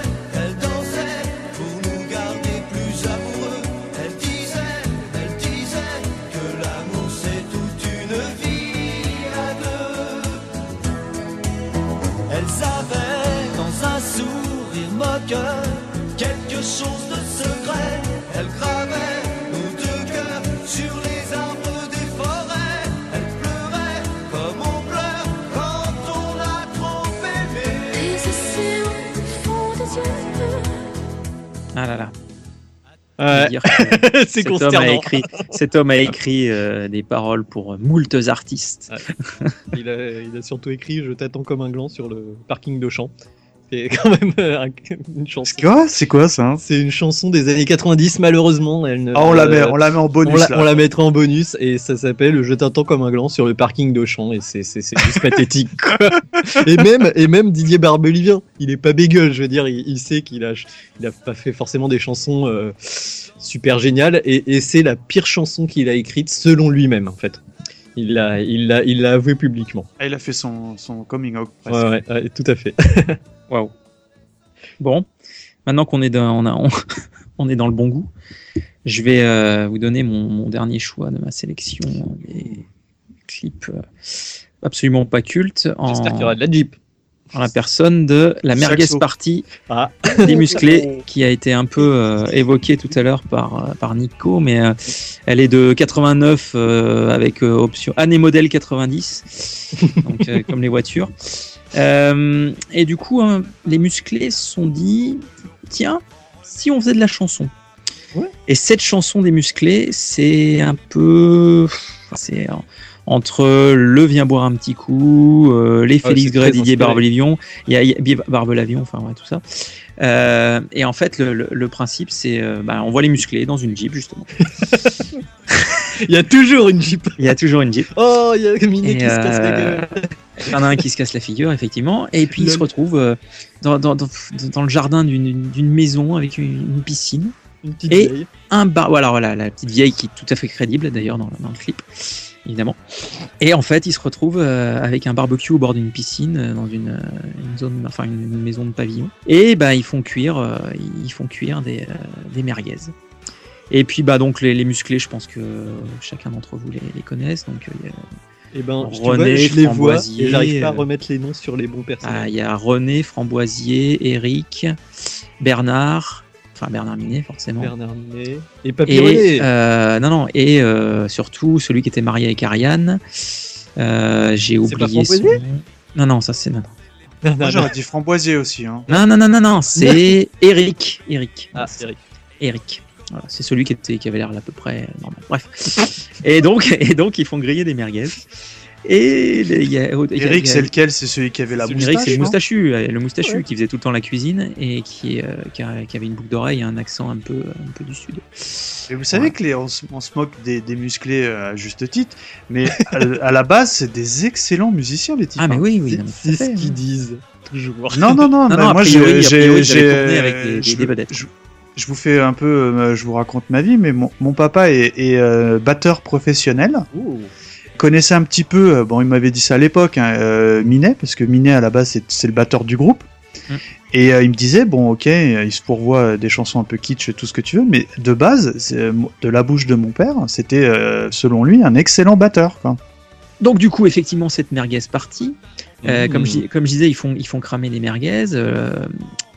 quelque chose de secret. Elles gravaient nos deux cœurs sur les arbres des forêts. Elles pleuraient comme on pleure quand on a trop aimé. Les océans fond des yeux. Ah là là. Ouais. C'est cet homme a consternant. écrit, cet homme a écrit euh, des paroles pour moultes artistes. Il a, il a surtout écrit Je t'attends comme un gland sur le parking de champ. C'est quand même euh, un- une chanson. C'est quoi? C'est quoi ça? Hein C'est une chanson des années 90, malheureusement. Elle ne, Ah, on la met, euh, on la met en on bonus la, là. on la mettra en bonus et ça s'appelle Je t'attends comme un gland sur le parking d'Auchan et c'est juste pathétique. quoi. Et même et même Didier Barbelivien, il est pas bégueule, je veux dire, il, il sait qu'il a il a pas fait forcément des chansons euh, super géniales et, et c'est la pire chanson qu'il a écrite selon lui-même en fait. Il l'a il l'a il l'a avoué publiquement. Ah, il a fait son, son coming out. Ouais, ouais, ouais, tout à fait. Waouh. Bon, maintenant qu'on est dans, on, a- on, on est dans le bon goût, je vais euh, vous donner mon, mon dernier choix de ma sélection des clips euh, absolument pas cultes en, J'espère qu'il y aura de la Jeep. En la personne de la merguez party Ah. des musclés qui a été un peu euh, évoquée tout à l'heure par, euh, par Nico, mais euh, elle est de 89 euh, avec euh, option année modèle 90, donc euh, comme les voitures. Euh, et du coup, hein, les musclés se sont dit, tiens, si on faisait de la chanson. Ouais. Et cette chanson des musclés, c'est un peu, c'est entre le Viens boire un petit coup, euh, les Ah, Félix Gray, Didier inspiré. Barbelivion, il y a, il y a Barbelavion, enfin ouais, tout ça. Euh, et en fait, le, le- le principe, c'est, euh, bah, on voit les musclés dans une Jeep justement. Il y a toujours une Jeep. Il y a toujours une Jeep. Oh, il y a Minet Et, qui se casse la gueule. Il y en a un qui se casse la figure, effectivement, et puis il se retrouve dans, dans, dans, dans le jardin d'une d'une maison avec une, une piscine. Une petite et- vieille. un bar. Voilà, voilà, la petite vieille qui est tout à fait crédible d'ailleurs dans, dans le clip, évidemment. Et en fait, il se retrouve euh, avec un barbecue au bord d'une piscine, euh, dans une, euh, une zone, enfin une maison de pavillon. Et bah ils font cuire, ils font cuire des, des merguez. Et puis bah donc les, les musclés, je pense que chacun d'entre vous les, les connaissent. Donc il y a- Eh ben, René, vois, je les vois et j'arrive pas à remettre les noms sur les bons ah, personnages. il y a René, Framboisier, Eric, Bernard, enfin Bernard Minet forcément. Bernard Minet et Papy René. Et euh, non, non, et euh, surtout celui qui était marié avec Ariane. Euh, J'ai pas oublié son nom. Non, non, ça c'est non. non. Moi j'aurais dit framboisier aussi. Hein. Non, non, non, non, non, c'est Eric. Eric. Ah, Eric. Eric. Voilà, c'est celui qui, était, qui avait l'air à peu près normal. Bref. Et donc, et donc, ils font griller des merguez. Et y a, Eric, a- c'est lequel? C'est celui qui avait la Eric, moustache c'est le moustachu, le moustachu Ouais. qui faisait tout le temps la cuisine et qui, euh, qui, a- qui avait une boucle d'oreille et un accent un peu, un peu du sud. Et vous savez que les, on, se, on se moque des, des musclés euh, à juste titre, mais à, à la base, c'est des excellents musiciens, les types. Ah, mais oui, oui. C'est ce qu'ils disent toujours. Non, non, non, Non, bah, moi j'ai. avec des- je- des- des vedettes. Je, je vous fais un peu. euh, je vous raconte ma vie, mais mon, mon papa est, est, euh, batteur professionnel. Ouh. Connaissait un petit peu, euh, bon, il m'avait dit ça à l'époque, hein, euh, Minet, parce que Minet à la base c'est- le batteur du groupe. Mm. Et euh, il me disait, bon, ok, il se pourvoit des chansons un peu kitsch et tout ce que tu veux, mais de base, de la bouche de mon père, c'était, euh, selon lui, un excellent batteur. Quoi. Donc du coup, effectivement, cette merguez partie. Euh, Mmh. comme, je, comme je disais, ils font, ils font cramer les merguez. euh,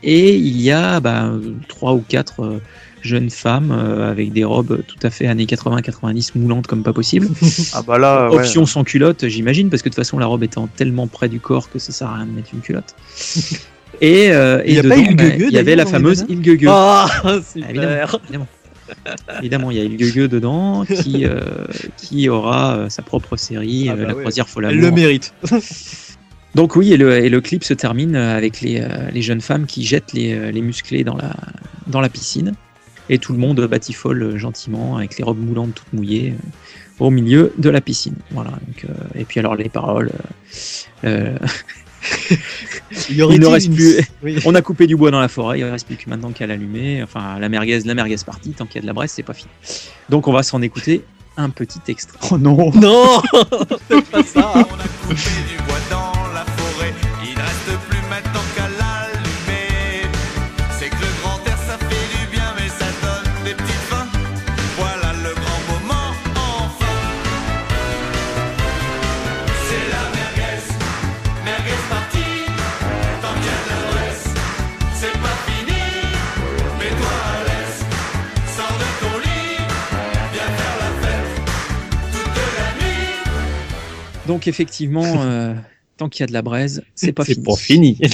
et il y a bah, trois ou quatre euh, jeunes femmes euh, avec des robes tout à fait années 80-90 moulantes comme pas possible. Ah bah là, ouais. Option sans culotte, j'imagine, parce que de toute façon, la robe étant tellement près du corps que ça sert à rien de mettre une culotte. Et, euh, Il y et a pas dedans, bah, il y avait la fameuse Ilgege. Ah, Évidemment, super. évidemment. Évidemment, il y a Ilgege dedans qui, euh, qui aura euh, sa propre série, Ah euh, bah La ouais. croisière folle Elle le mérite. Donc oui, et le, et le clip se termine avec les, les jeunes femmes qui jettent les, les musclés dans la, dans la piscine. Et tout le monde batifole euh, gentiment avec les robes moulantes toutes mouillées euh, au milieu de la piscine. Voilà. Donc, euh, et puis alors les paroles. euh, euh, Il, ne reste plus- Oui. on a coupé du bois dans la forêt, il ne reste plus que maintenant qu'à l'allumer. Enfin, la merguez, la merguez partie, tant qu'il y a de la Bresse, c'est pas fini. Donc on va s'en écouter un petit extrait. Oh non Non, c'est pas ça. On a coupé du bois dans la forêt, Donc effectivement, euh, tant qu'il y a de la braise, c'est pas C'est fini. pas fini.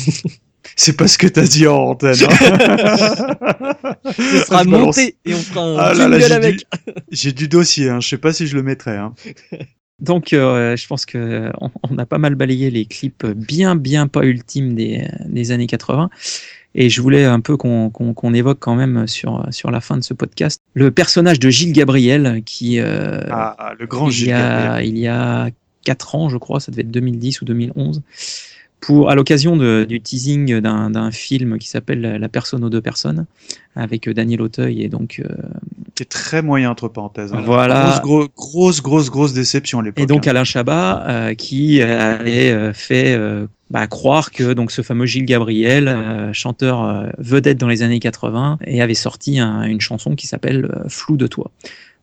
C'est pas ce que t'as dit en antenne. hein. Ce sera Je monté et on fera un Ah là là, jingle j'ai avec. du, j'ai du dossier, hein. je sais pas si je le mettrai. Hein. Donc euh, je pense que on, on a pas mal balayé les clips bien bien pas ultimes des, des années 80. Et je voulais un peu qu'on qu'on- qu'on évoque quand même sur, sur la fin de ce podcast le personnage de Gilles Gabriel qui euh, Ah, ah, le grand il, Gilles y a, Gabriel. il y a 4 ans, je crois, ça devait être 2010 ou 2011, pour, à l'occasion du teasing d'un film qui s'appelle La personne aux deux personnes, avec Daniel Auteuil et donc euh, Qui est très moyen, entre parenthèses. hein. Voilà. Grosse, gros- grosse, grosse, grosse déception à l'époque. Et donc hein. Alain Chabat euh, qui avait euh, fait euh, bah, croire que donc ce fameux Gilles Gabriel, euh, chanteur euh, vedette dans les années 80, et avait sorti un- une chanson qui s'appelle euh, Flou de toi.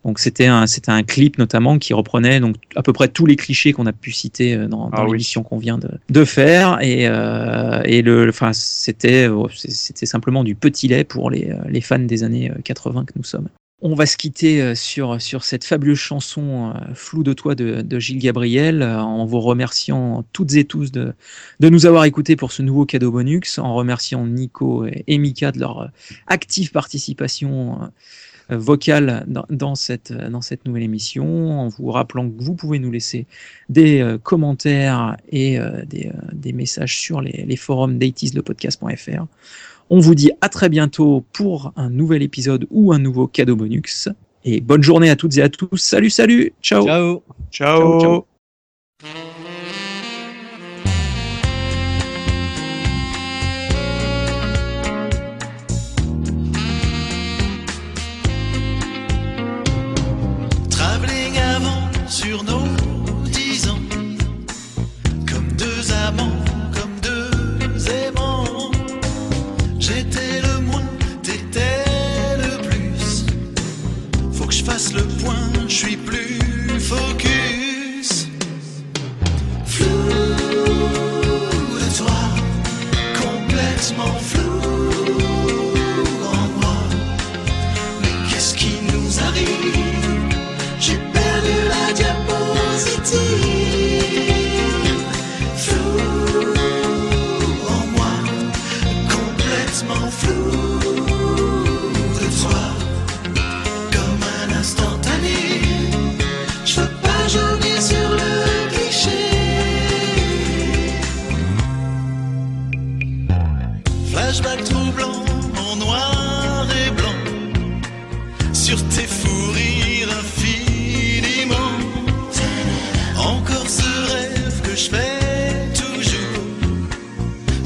Donc c'était un c'était un clip notamment qui reprenait donc à peu près tous les clichés qu'on a pu citer euh, dans, dans Ah oui. l'émission qu'on vient de, de faire et euh, et le enfin c'était euh, c'était simplement du petit lait pour les euh, les fans des années euh, 80 que nous sommes. On va se quitter euh, sur, sur cette fabuleuse chanson euh, Flou de toi de, de Gilles Gabriel euh, en vous remerciant toutes et tous de, de nous avoir écoutés pour ce nouveau cadeau bonus, en remerciant Nico et, et Mika de leur euh, active participation euh, euh, vocale dans, dans cette, dans cette nouvelle émission, en vous rappelant que vous pouvez nous laisser des euh, commentaires et euh, des, euh, des messages sur les, les forums d'aitislepodcast.fr. On vous dit à très bientôt pour un nouvel épisode ou un nouveau cadeau bonus. Et bonne journée à toutes et à tous. Salut, salut. Ciao. Ciao. Ciao. ciao, ciao. Complètement flou en moi. Mais qu'est-ce qui nous arrive? J'ai perdu la diapositive. Flou en moi, complètement flou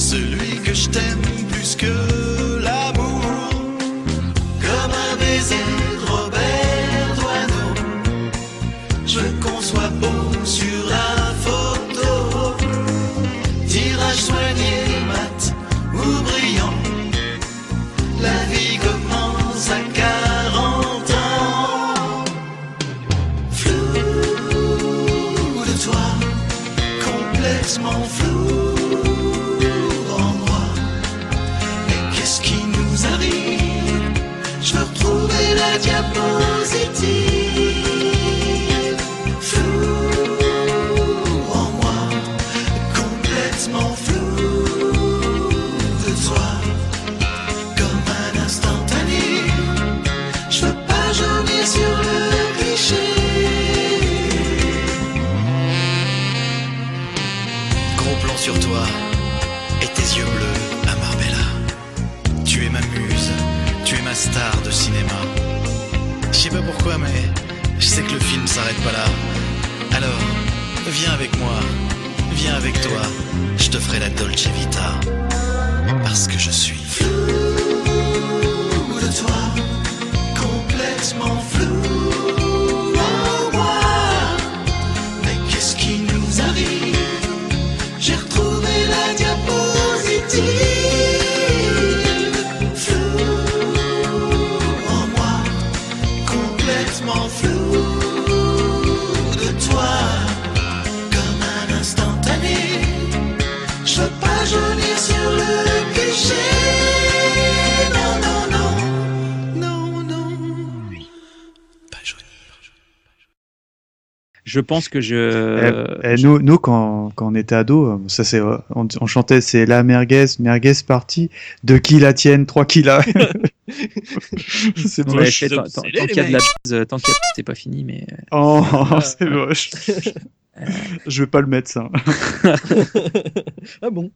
celui que je t'aime plus que s'arrête pas là. Alors, viens avec moi, viens avec toi, je te ferai la Dolce Vita. Parce que je suis Je pense que Eh, je. eh, nous, nous quand, quand on était ado, ça c'est, euh, on, on chantait c'est la merguez, merguez partie, deux qui la tiennent, trois qui la. c'est moche. fait tant tant- tant qu'il y a de la bise, euh, tant qu'il y a c'est pas fini, mais euh, Oh, c'est moche. Je vais pas le mettre ça. ah bon